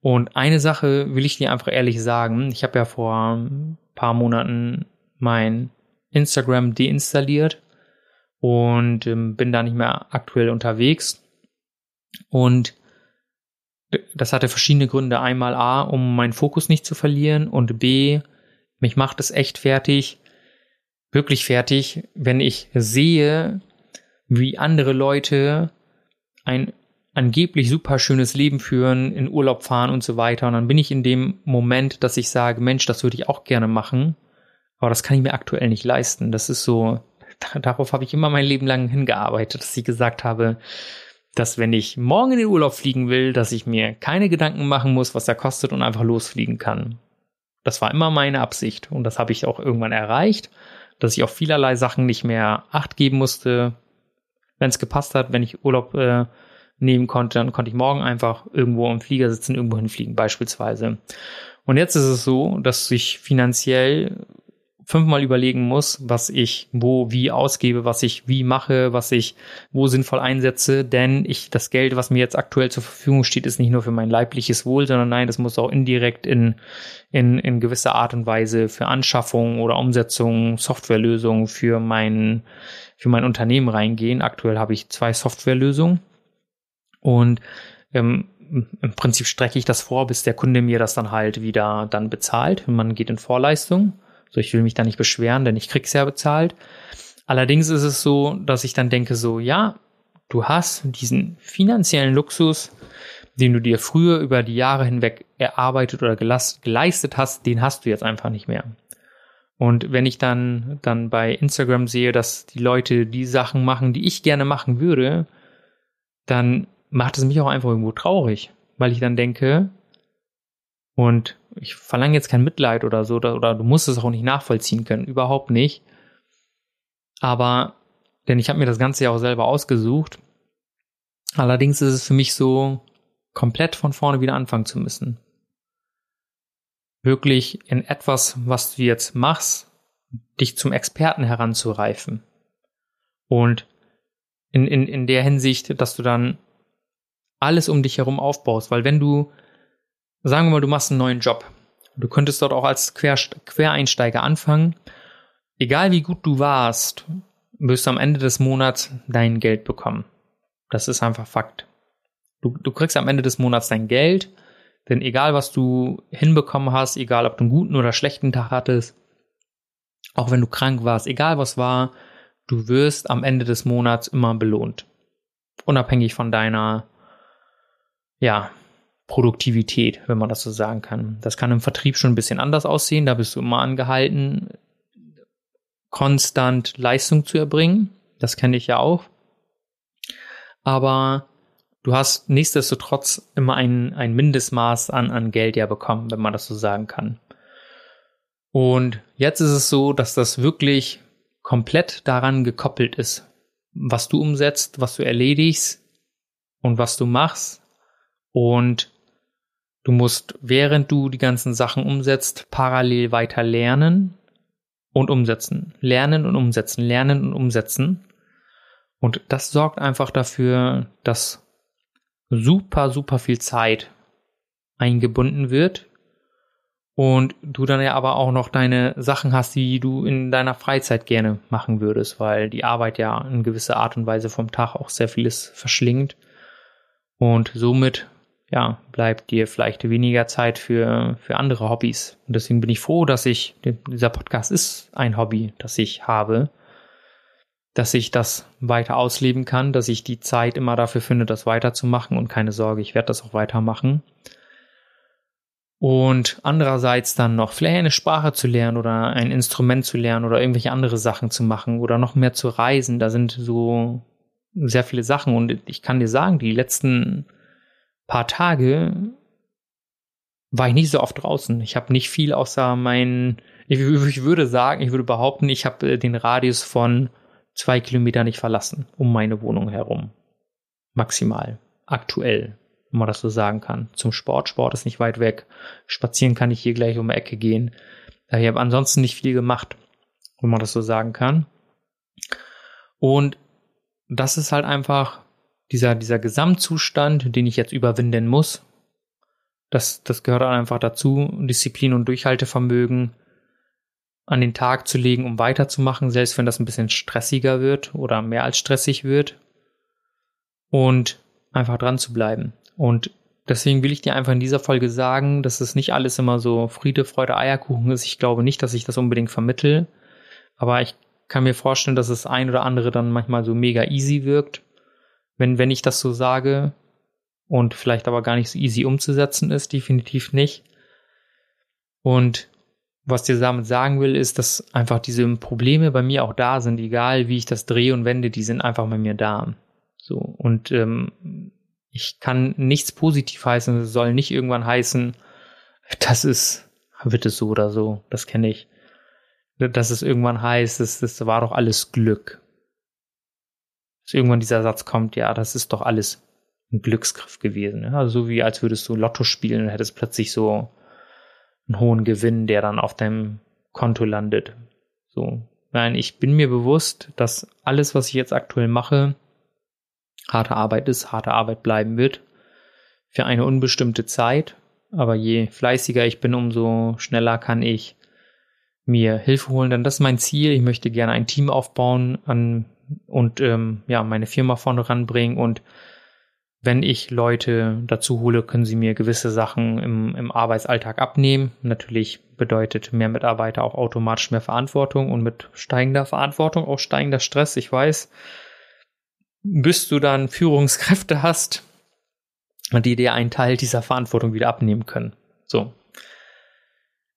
A: Und eine Sache will ich dir einfach ehrlich sagen. Ich habe ja vor ein paar Monaten mein Instagram deinstalliert und ähm, bin da nicht mehr aktuell unterwegs. Und das hatte verschiedene Gründe. Einmal A, um meinen Fokus nicht zu verlieren und B, mich macht es echt fertig, wirklich fertig, wenn ich sehe, wie andere Leute ein angeblich super schönes Leben führen, in Urlaub fahren und so weiter. Und dann bin ich in dem Moment, dass ich sage, Mensch, das würde ich auch gerne machen, aber das kann ich mir aktuell nicht leisten. Das ist so, darauf habe ich immer mein Leben lang hingearbeitet, dass ich gesagt habe, dass wenn ich morgen in den Urlaub fliegen will, dass ich mir keine Gedanken machen muss, was er kostet und einfach losfliegen kann. Das war immer meine Absicht und das habe ich auch irgendwann erreicht, dass ich auf vielerlei Sachen nicht mehr Acht geben musste. Wenn es gepasst hat, wenn ich Urlaub äh, nehmen konnte, dann konnte ich morgen einfach irgendwo im Flieger sitzen, irgendwo hinfliegen beispielsweise. Und jetzt ist es so, dass ich finanziell fünfmal überlegen muss, was ich wo wie ausgebe, was ich wie mache, was ich wo sinnvoll einsetze, denn ich das Geld, was mir jetzt aktuell zur Verfügung steht, ist nicht nur für mein leibliches Wohl, sondern nein, das muss auch indirekt in in, in gewisser Art und Weise für Anschaffung oder Umsetzung, Softwarelösungen für mein für mein Unternehmen reingehen. Aktuell habe ich zwei Softwarelösungen und ähm, im Prinzip strecke ich das vor, bis der Kunde mir das dann halt wieder dann bezahlt. Man geht in Vorleistung. So, ich will mich da nicht beschweren, denn ich krieg's ja bezahlt. Allerdings ist es so, dass ich dann denke so, ja, du hast diesen finanziellen Luxus, den du dir früher über die Jahre hinweg erarbeitet oder geleistet hast, den hast du jetzt einfach nicht mehr. Und wenn ich dann, dann bei Instagram sehe, dass die Leute die Sachen machen, die ich gerne machen würde, dann macht es mich auch einfach irgendwo traurig, weil ich dann denke, Und ich verlange jetzt kein Mitleid oder so, oder, du musst es auch nicht nachvollziehen können, überhaupt nicht. Aber, denn ich habe mir das Ganze ja auch selber ausgesucht. Allerdings ist es für mich so, komplett von vorne wieder anfangen zu müssen. Wirklich in etwas, was du jetzt machst, dich zum Experten heranzureifen. Und in, in, in der Hinsicht, dass du dann alles um dich herum aufbaust. Weil wenn du, sagen wir mal, du machst einen neuen Job, du könntest dort auch als Quer, Quereinsteiger anfangen. Egal wie gut du warst, wirst du am Ende des Monats dein Geld bekommen. Das ist einfach Fakt. Du, du kriegst am Ende des Monats dein Geld, denn egal was du hinbekommen hast, egal ob du einen guten oder schlechten Tag hattest, auch wenn du krank warst, egal was war, du wirst am Ende des Monats immer belohnt. Unabhängig von deiner, ja, Produktivität, wenn man das so sagen kann. Das kann im Vertrieb schon ein bisschen anders aussehen. Da bist du immer angehalten, konstant Leistung zu erbringen. Das kenne ich ja auch. Aber du hast nichtsdestotrotz immer ein, ein Mindestmaß an, an Geld ja bekommen, wenn man das so sagen kann. Und jetzt ist es so, dass das wirklich komplett daran gekoppelt ist, was du umsetzt, was du erledigst und was du machst. Und du musst, während du die ganzen Sachen umsetzt, parallel weiter lernen und umsetzen. Lernen und umsetzen, lernen und umsetzen. Und das sorgt einfach dafür, dass super, super viel Zeit eingebunden wird und du dann ja aber auch noch deine Sachen hast, die du in deiner Freizeit gerne machen würdest, weil die Arbeit ja in gewisser Art und Weise vom Tag auch sehr vieles verschlingt und somit ja, bleibt dir vielleicht weniger Zeit für, für andere Hobbys. Und deswegen bin ich froh, dass ich, dieser Podcast ist ein Hobby, das ich habe dass ich das weiter ausleben kann, dass ich die Zeit immer dafür finde, das weiterzumachen und keine Sorge, ich werde das auch weitermachen. Und andererseits dann noch vielleicht eine Sprache zu lernen oder ein Instrument zu lernen oder irgendwelche andere Sachen zu machen oder noch mehr zu reisen. Da sind so sehr viele Sachen und ich kann dir sagen, die letzten paar Tage war ich nicht so oft draußen. Ich habe nicht viel außer meinen, ich, ich, würde sagen, ich würde behaupten, ich habe äh, den Radius von zwei Kilometer nicht verlassen, um meine Wohnung herum. Maximal. Aktuell, wenn man das so sagen kann. Zum Sport. Sport ist nicht weit weg. Spazieren kann ich hier gleich um die Ecke gehen. Ich habe ansonsten nicht viel gemacht, wenn man das so sagen kann. Und das ist halt einfach dieser, dieser Gesamtzustand, den ich jetzt überwinden muss. Das, das gehört einfach dazu. Disziplin und Durchhaltevermögen an den Tag zu legen, um weiterzumachen, selbst wenn das ein bisschen stressiger wird oder mehr als stressig wird. Und einfach dran zu bleiben. Und deswegen will ich dir einfach in dieser Folge sagen, dass es nicht alles immer so Friede, Freude, Eierkuchen ist. Ich glaube nicht, dass ich das unbedingt vermittel. Aber ich kann mir vorstellen, dass das ein oder andere dann manchmal so mega easy wirkt, wenn, wenn ich das so sage und vielleicht aber gar nicht so easy umzusetzen ist, definitiv nicht. Und was dir damit sagen will, ist, dass einfach diese Probleme bei mir auch da sind, egal wie ich das drehe und wende, die sind einfach bei mir da. So, und ähm, ich kann nichts positiv heißen, es soll nicht irgendwann heißen, das ist, wird es so oder so, das kenne ich. Dass es irgendwann heißt, das, das war doch alles Glück. Dass irgendwann dieser Satz kommt, ja, das ist doch alles ein Glücksgriff gewesen. Ja? Also so wie als würdest du Lotto spielen und hättest plötzlich so einen hohen Gewinn, der dann auf deinem Konto landet. So. Nein, ich bin mir bewusst, dass alles, was ich jetzt aktuell mache, harte Arbeit ist, harte Arbeit bleiben wird. Für eine unbestimmte Zeit. Aber je fleißiger ich bin, umso schneller kann ich mir Hilfe holen. Denn das ist mein Ziel. Ich möchte gerne ein Team aufbauen an, und ähm, ja, meine Firma vorne ranbringen und wenn ich Leute dazu hole, können sie mir gewisse Sachen im, im Arbeitsalltag abnehmen. Natürlich bedeutet mehr Mitarbeiter auch automatisch mehr Verantwortung und mit steigender Verantwortung auch steigender Stress. Ich weiß, bis du dann Führungskräfte hast, die dir einen Teil dieser Verantwortung wieder abnehmen können. So.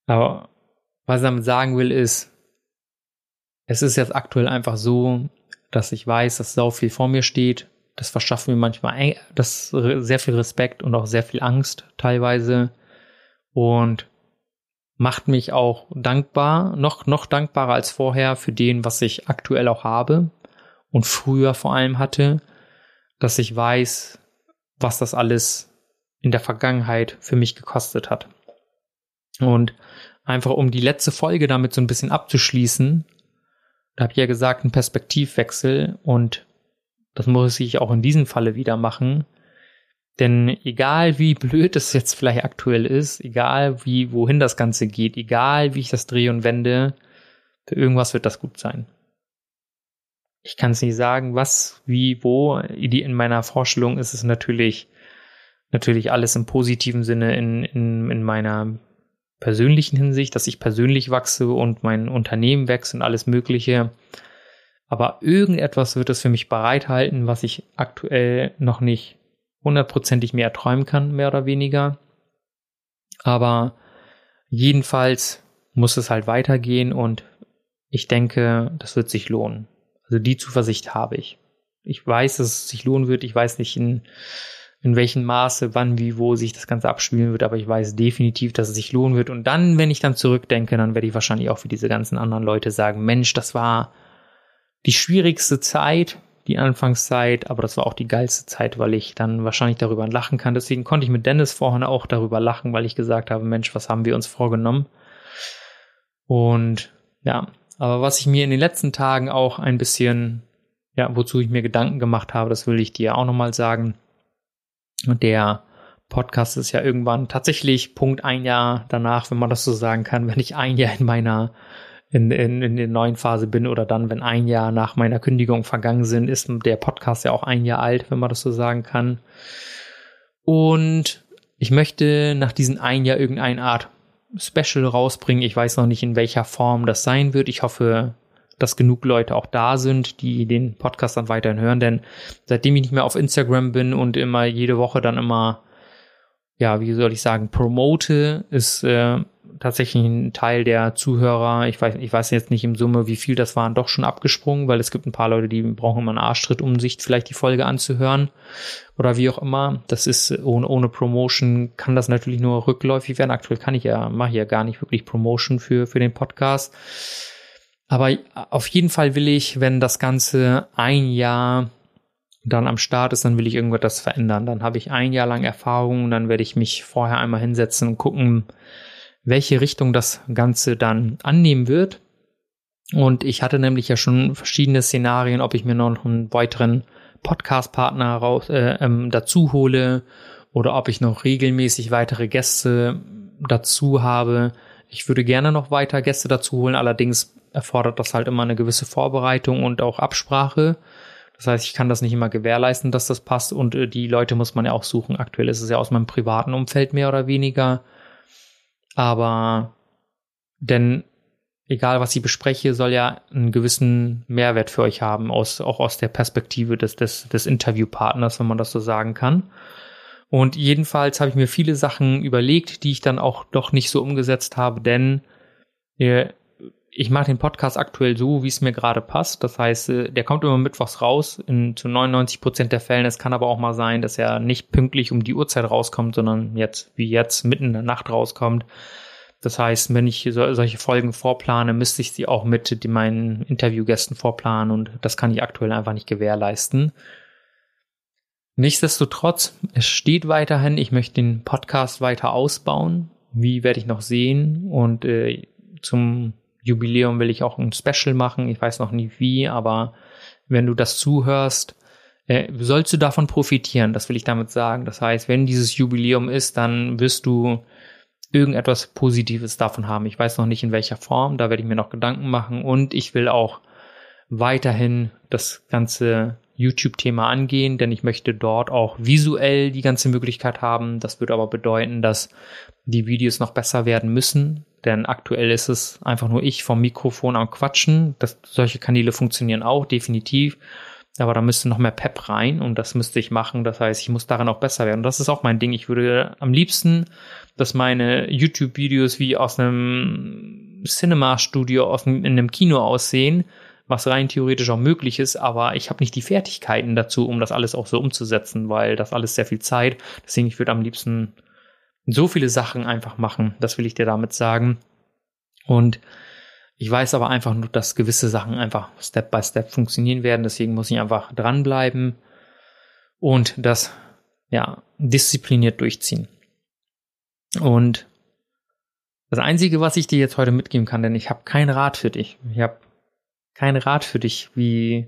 A: Aber was ich damit sagen will, ist, es ist jetzt aktuell einfach so, dass ich weiß, dass sau viel vor mir steht, das verschafft mir manchmal das sehr viel Respekt und auch sehr viel Angst teilweise. und macht mich auch dankbar, noch, noch dankbarer als vorher für den, was ich aktuell auch habe und früher vor allem hatte, dass ich weiß, was das alles in der Vergangenheit für mich gekostet hat. Und einfach um die letzte Folge damit so ein bisschen abzuschließen, habe ich ja gesagt, ein Perspektivwechsel und das muss ich auch in diesem Falle wieder machen. Denn egal wie blöd es jetzt vielleicht aktuell ist, egal wie, wohin das Ganze geht, egal wie ich das drehe und wende, für irgendwas wird das gut sein. Ich kann es nicht sagen, was, wie, wo. In meiner Vorstellung ist es natürlich, natürlich alles im positiven Sinne in, in, in meiner persönlichen Hinsicht, dass ich persönlich wachse und mein Unternehmen wächst und alles Mögliche. Aber irgendetwas wird es für mich bereithalten, was ich aktuell noch nicht hundertprozentig mehr träumen kann, mehr oder weniger. Aber jedenfalls muss es halt weitergehen und ich denke, das wird sich lohnen. Also die Zuversicht habe ich. Ich weiß, dass es sich lohnen wird. Ich weiß nicht, in in welchem Maße, wann, wie, wo sich das Ganze abspielen wird, aber ich weiß definitiv, dass es sich lohnen wird. Und dann, wenn ich dann zurückdenke, dann werde ich wahrscheinlich auch für diese ganzen anderen Leute sagen, Mensch, das war die schwierigste Zeit, die Anfangszeit, aber das war auch die geilste Zeit, weil ich dann wahrscheinlich darüber lachen kann. Deswegen konnte ich mit Dennis vorhin auch darüber lachen, weil ich gesagt habe, Mensch, was haben wir uns vorgenommen? Und ja, aber was ich mir in den letzten Tagen auch ein bisschen, ja, wozu ich mir Gedanken gemacht habe, das will ich dir auch nochmal sagen der Podcast ist ja irgendwann tatsächlich Punkt ein Jahr danach, wenn man das so sagen kann, wenn ich ein Jahr in meiner in, in, in der neuen Phase bin oder dann, wenn ein Jahr nach meiner Kündigung vergangen sind, ist der Podcast ja auch ein Jahr alt, wenn man das so sagen kann. Und ich möchte nach diesem ein Jahr irgendeine Art Special rausbringen. Ich weiß noch nicht, in welcher Form das sein wird. Ich hoffe, dass genug Leute auch da sind, die den Podcast dann weiterhin hören. Denn seitdem ich nicht mehr auf Instagram bin und immer jede Woche dann immer, ja, wie soll ich sagen, promote, ist äh, tatsächlich ein Teil der Zuhörer, ich weiß, ich weiß jetzt nicht im Summe, wie viel das waren, doch schon abgesprungen, weil es gibt ein paar Leute, die brauchen immer einen Arschtritt, um sich vielleicht die Folge anzuhören oder wie auch immer. Das ist ohne, ohne Promotion kann das natürlich nur rückläufig werden. Aktuell kann ich ja, mache ich ja gar nicht wirklich Promotion für, für den Podcast. Aber auf jeden Fall will ich, wenn das Ganze ein Jahr dann am Start ist, dann will ich irgendwas verändern. Dann habe ich ein Jahr lang Erfahrung und dann werde ich mich vorher einmal hinsetzen und gucken, welche Richtung das Ganze dann annehmen wird. Und ich hatte nämlich ja schon verschiedene Szenarien, ob ich mir noch einen weiteren Podcast-Partner raus, äh, ähm, dazu hole oder ob ich noch regelmäßig weitere Gäste dazu habe. Ich würde gerne noch weiter Gäste dazu holen, allerdings erfordert das halt immer eine gewisse Vorbereitung und auch Absprache. Das heißt, ich kann das nicht immer gewährleisten, dass das passt und äh, die Leute muss man ja auch suchen. Aktuell ist es ja aus meinem privaten Umfeld mehr oder weniger. Aber denn egal was ich bespreche, soll ja einen gewissen Mehrwert für euch haben, aus, auch aus der Perspektive des, des, des Interviewpartners, wenn man das so sagen kann. Und jedenfalls habe ich mir viele Sachen überlegt, die ich dann auch doch nicht so umgesetzt habe, denn ihr ich mache den Podcast aktuell so, wie es mir gerade passt. Das heißt, äh, der kommt immer mittwochs raus, in, zu 99 Prozent der Fällen. Es kann aber auch mal sein, dass er nicht pünktlich um die Uhrzeit rauskommt, sondern jetzt, wie jetzt, mitten in der Nacht rauskommt. Das heißt, wenn ich so, solche Folgen vorplane, müsste ich sie auch mit meinen Interviewgästen vorplanen und das kann ich aktuell einfach nicht gewährleisten. Nichtsdestotrotz, es steht weiterhin, ich möchte den Podcast weiter ausbauen. Wie werde ich noch sehen? Und äh, zum Jubiläum will ich auch ein Special machen. Ich weiß noch nie wie, aber wenn du das zuhörst, äh, sollst du davon profitieren. Das will ich damit sagen. Das heißt, wenn dieses Jubiläum ist, dann wirst du irgendetwas Positives davon haben. Ich weiß noch nicht in welcher Form. Da werde ich mir noch Gedanken machen. Und ich will auch weiterhin das ganze YouTube-Thema angehen, denn ich möchte dort auch visuell die ganze Möglichkeit haben. Das würde aber bedeuten, dass die Videos noch besser werden müssen, denn aktuell ist es einfach nur ich vom Mikrofon am Quatschen. Das, solche Kanäle funktionieren auch, definitiv. Aber da müsste noch mehr Pep rein und das müsste ich machen. Das heißt, ich muss darin auch besser werden. Und das ist auch mein Ding. Ich würde am liebsten, dass meine YouTube-Videos wie aus einem Cinema-Studio in einem Kino aussehen, was rein theoretisch auch möglich ist, aber ich habe nicht die Fertigkeiten dazu, um das alles auch so umzusetzen, weil das alles sehr viel Zeit. Deswegen, ich würde am liebsten so viele Sachen einfach machen. Das will ich dir damit sagen. Und ich weiß aber einfach nur, dass gewisse Sachen einfach Step by Step funktionieren werden. Deswegen muss ich einfach dranbleiben und das ja diszipliniert durchziehen. Und das Einzige, was ich dir jetzt heute mitgeben kann, denn ich habe keinen Rat für dich. Ich habe keinen Rat für dich, wie,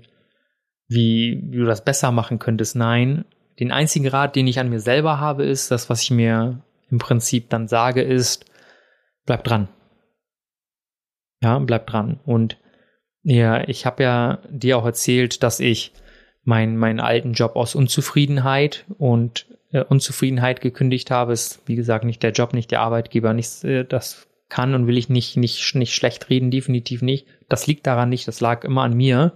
A: wie, wie du das besser machen könntest. Nein, den einzigen Rat, den ich an mir selber habe, ist, das, was ich mir im Prinzip dann sage, ist, bleib dran. Ja, bleib dran. Und ja, ich habe ja dir auch erzählt, dass ich meinen meinen alten Job aus Unzufriedenheit und äh, Unzufriedenheit gekündigt habe, ist wie gesagt nicht der Job, nicht der Arbeitgeber, nicht äh, das kann und will ich nicht nicht nicht schlecht reden, definitiv nicht. Das liegt daran nicht, das lag immer an mir.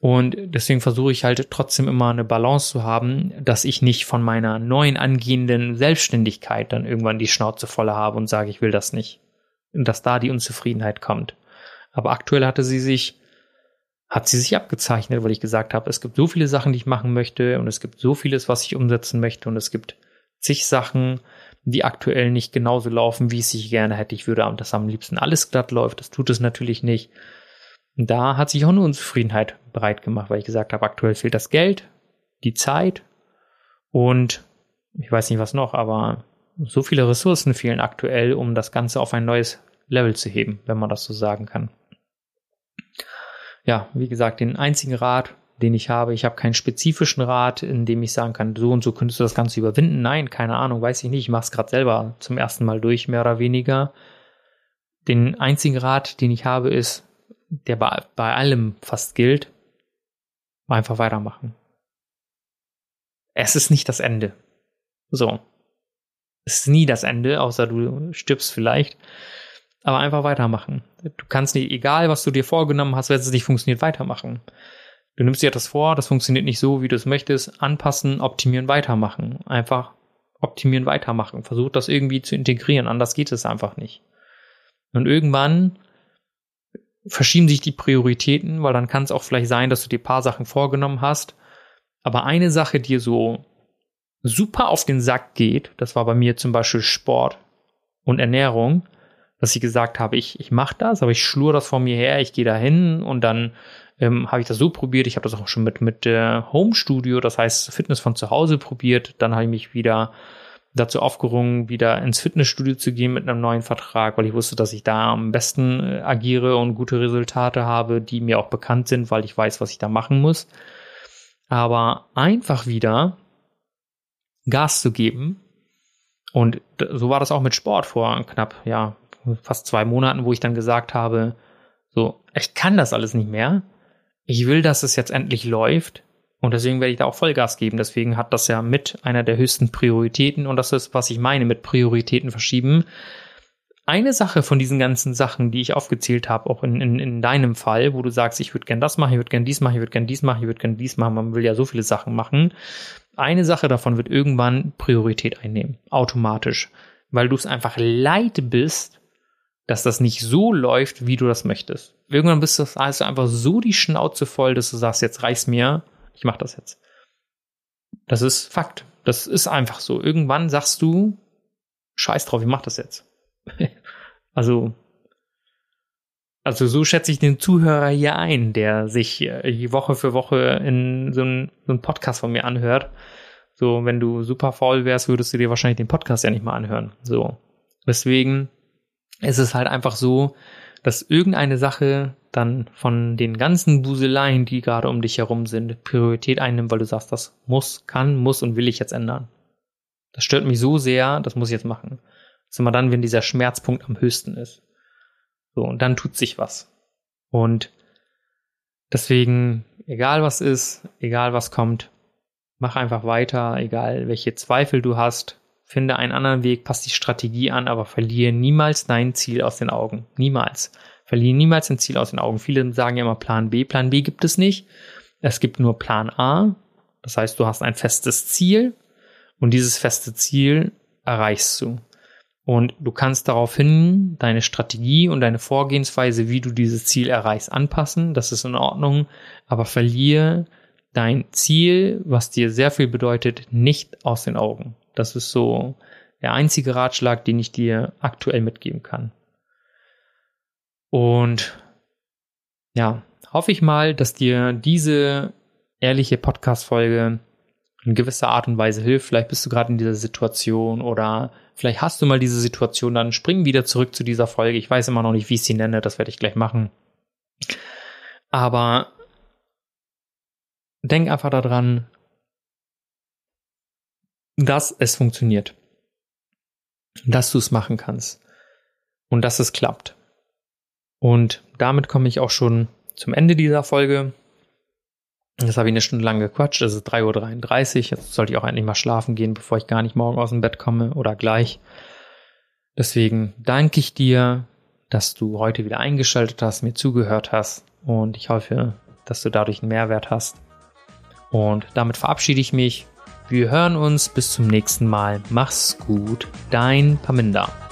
A: Und deswegen versuche ich halt trotzdem immer eine Balance zu haben, dass ich nicht von meiner neuen angehenden Selbstständigkeit dann irgendwann die Schnauze voller habe und sage, ich will das nicht. Und dass da die Unzufriedenheit kommt. Aber aktuell hatte sie sich hat sie sich abgezeichnet, weil ich gesagt habe, es gibt so viele Sachen, die ich machen möchte und es gibt so vieles, was ich umsetzen möchte und es gibt zig Sachen, die aktuell nicht genauso laufen, wie es ich gerne hätte. Ich würde dass am liebsten alles glatt läuft. Das tut es natürlich nicht. Da hat sich auch eine Unzufriedenheit breit gemacht, weil ich gesagt habe, aktuell fehlt das Geld, die Zeit und ich weiß nicht was noch, aber so viele Ressourcen fehlen aktuell, um das Ganze auf ein neues Level zu heben, wenn man das so sagen kann ja, wie gesagt, den einzigen Rat, den ich habe. Ich habe keinen spezifischen Rat, in dem ich sagen kann, so und so könntest du das Ganze überwinden. Nein, keine Ahnung, weiß ich nicht. Ich mache es gerade selber zum ersten Mal durch, mehr oder weniger. Den einzigen Rat, den ich habe, ist, der bei, bei allem fast gilt, einfach weitermachen. Es ist nicht das Ende. So. Es ist nie das Ende, außer du stirbst vielleicht aber einfach weitermachen. Du kannst nicht, egal was du dir vorgenommen hast, wenn es nicht funktioniert, weitermachen. Du nimmst dir das vor, das funktioniert nicht so, wie du es möchtest, anpassen, optimieren, weitermachen. Einfach optimieren, weitermachen. Versuch das irgendwie zu integrieren, anders geht es einfach nicht. Und irgendwann verschieben sich die Prioritäten, weil dann kann es auch vielleicht sein, dass du dir ein paar Sachen vorgenommen hast, aber eine Sache dir so super auf den Sack geht, das war bei mir zum Beispiel Sport und Ernährung, dass ich gesagt habe, ich, ich mache das, aber ich schlur das vor mir her, ich gehe da hin und dann ähm, habe ich das so probiert. Ich habe das auch schon mit, mit äh, Home Studio, das heißt Fitness von zu Hause probiert. Dann habe ich mich wieder dazu aufgerungen, wieder ins Fitnessstudio zu gehen mit einem neuen Vertrag, weil ich wusste, dass ich da am besten äh, agiere und gute Resultate habe, die mir auch bekannt sind, weil ich weiß, was ich da machen muss. Aber einfach wieder Gas zu geben. Und so war das auch mit Sport vor knapp, ja, fast zwei Monaten, wo ich dann gesagt habe, so, ich kann das alles nicht mehr. Ich will, dass es jetzt endlich läuft. Und deswegen werde ich da auch Vollgas geben. Deswegen hat das ja mit einer der höchsten Prioritäten. Und das ist, was ich meine mit Prioritäten verschieben. Eine Sache von diesen ganzen Sachen, die ich aufgezählt habe, auch in, in, in deinem Fall, wo du sagst, ich würde gern das machen, ich würde gern dies machen, ich würde gern dies machen, ich würde gern dies machen, man will ja so viele Sachen machen. Eine Sache davon wird irgendwann Priorität einnehmen, automatisch, weil du es einfach leid bist, dass das nicht so läuft, wie du das möchtest. Irgendwann bist du also einfach so die Schnauze voll, dass du sagst, jetzt reiß mir, ich mach das jetzt. Das ist Fakt. Das ist einfach so. Irgendwann sagst du, scheiß drauf, ich mach das jetzt. also, also so schätze ich den Zuhörer hier ein, der sich äh, Woche für Woche in so einen so Podcast von mir anhört. So, wenn du super faul wärst, würdest du dir wahrscheinlich den Podcast ja nicht mal anhören. So. Deswegen es ist halt einfach so, dass irgendeine Sache dann von den ganzen Buseleien, die gerade um dich herum sind, Priorität einnimmt, weil du sagst, das muss, kann, muss und will ich jetzt ändern. Das stört mich so sehr, das muss ich jetzt machen. Das ist immer dann, wenn dieser Schmerzpunkt am höchsten ist. So, und dann tut sich was. Und deswegen, egal was ist, egal was kommt, mach einfach weiter, egal welche Zweifel du hast, Finde einen anderen Weg, pass die Strategie an, aber verliere niemals dein Ziel aus den Augen. Niemals. Verliere niemals dein Ziel aus den Augen. Viele sagen ja immer Plan B. Plan B gibt es nicht. Es gibt nur Plan A. Das heißt, du hast ein festes Ziel und dieses feste Ziel erreichst du. Und du kannst daraufhin deine Strategie und deine Vorgehensweise, wie du dieses Ziel erreichst, anpassen. Das ist in Ordnung. Aber verliere dein Ziel, was dir sehr viel bedeutet, nicht aus den Augen. Das ist so der einzige Ratschlag, den ich dir aktuell mitgeben kann. Und ja, hoffe ich mal, dass dir diese ehrliche Podcast-Folge in gewisser Art und Weise hilft. Vielleicht bist du gerade in dieser Situation oder vielleicht hast du mal diese Situation, dann spring wieder zurück zu dieser Folge. Ich weiß immer noch nicht, wie ich sie nenne, das werde ich gleich machen. Aber denk einfach daran, dass es funktioniert. Dass du es machen kannst. Und dass es klappt. Und damit komme ich auch schon zum Ende dieser Folge. Das habe ich eine Stunde lang gequatscht. Es ist 3.33 Uhr. Jetzt sollte ich auch endlich mal schlafen gehen, bevor ich gar nicht morgen aus dem Bett komme oder gleich. Deswegen danke ich dir, dass du heute wieder eingeschaltet hast, mir zugehört hast und ich hoffe, dass du dadurch einen Mehrwert hast. Und damit verabschiede ich mich. Wir hören uns bis zum nächsten Mal. Mach's gut, dein Paminda.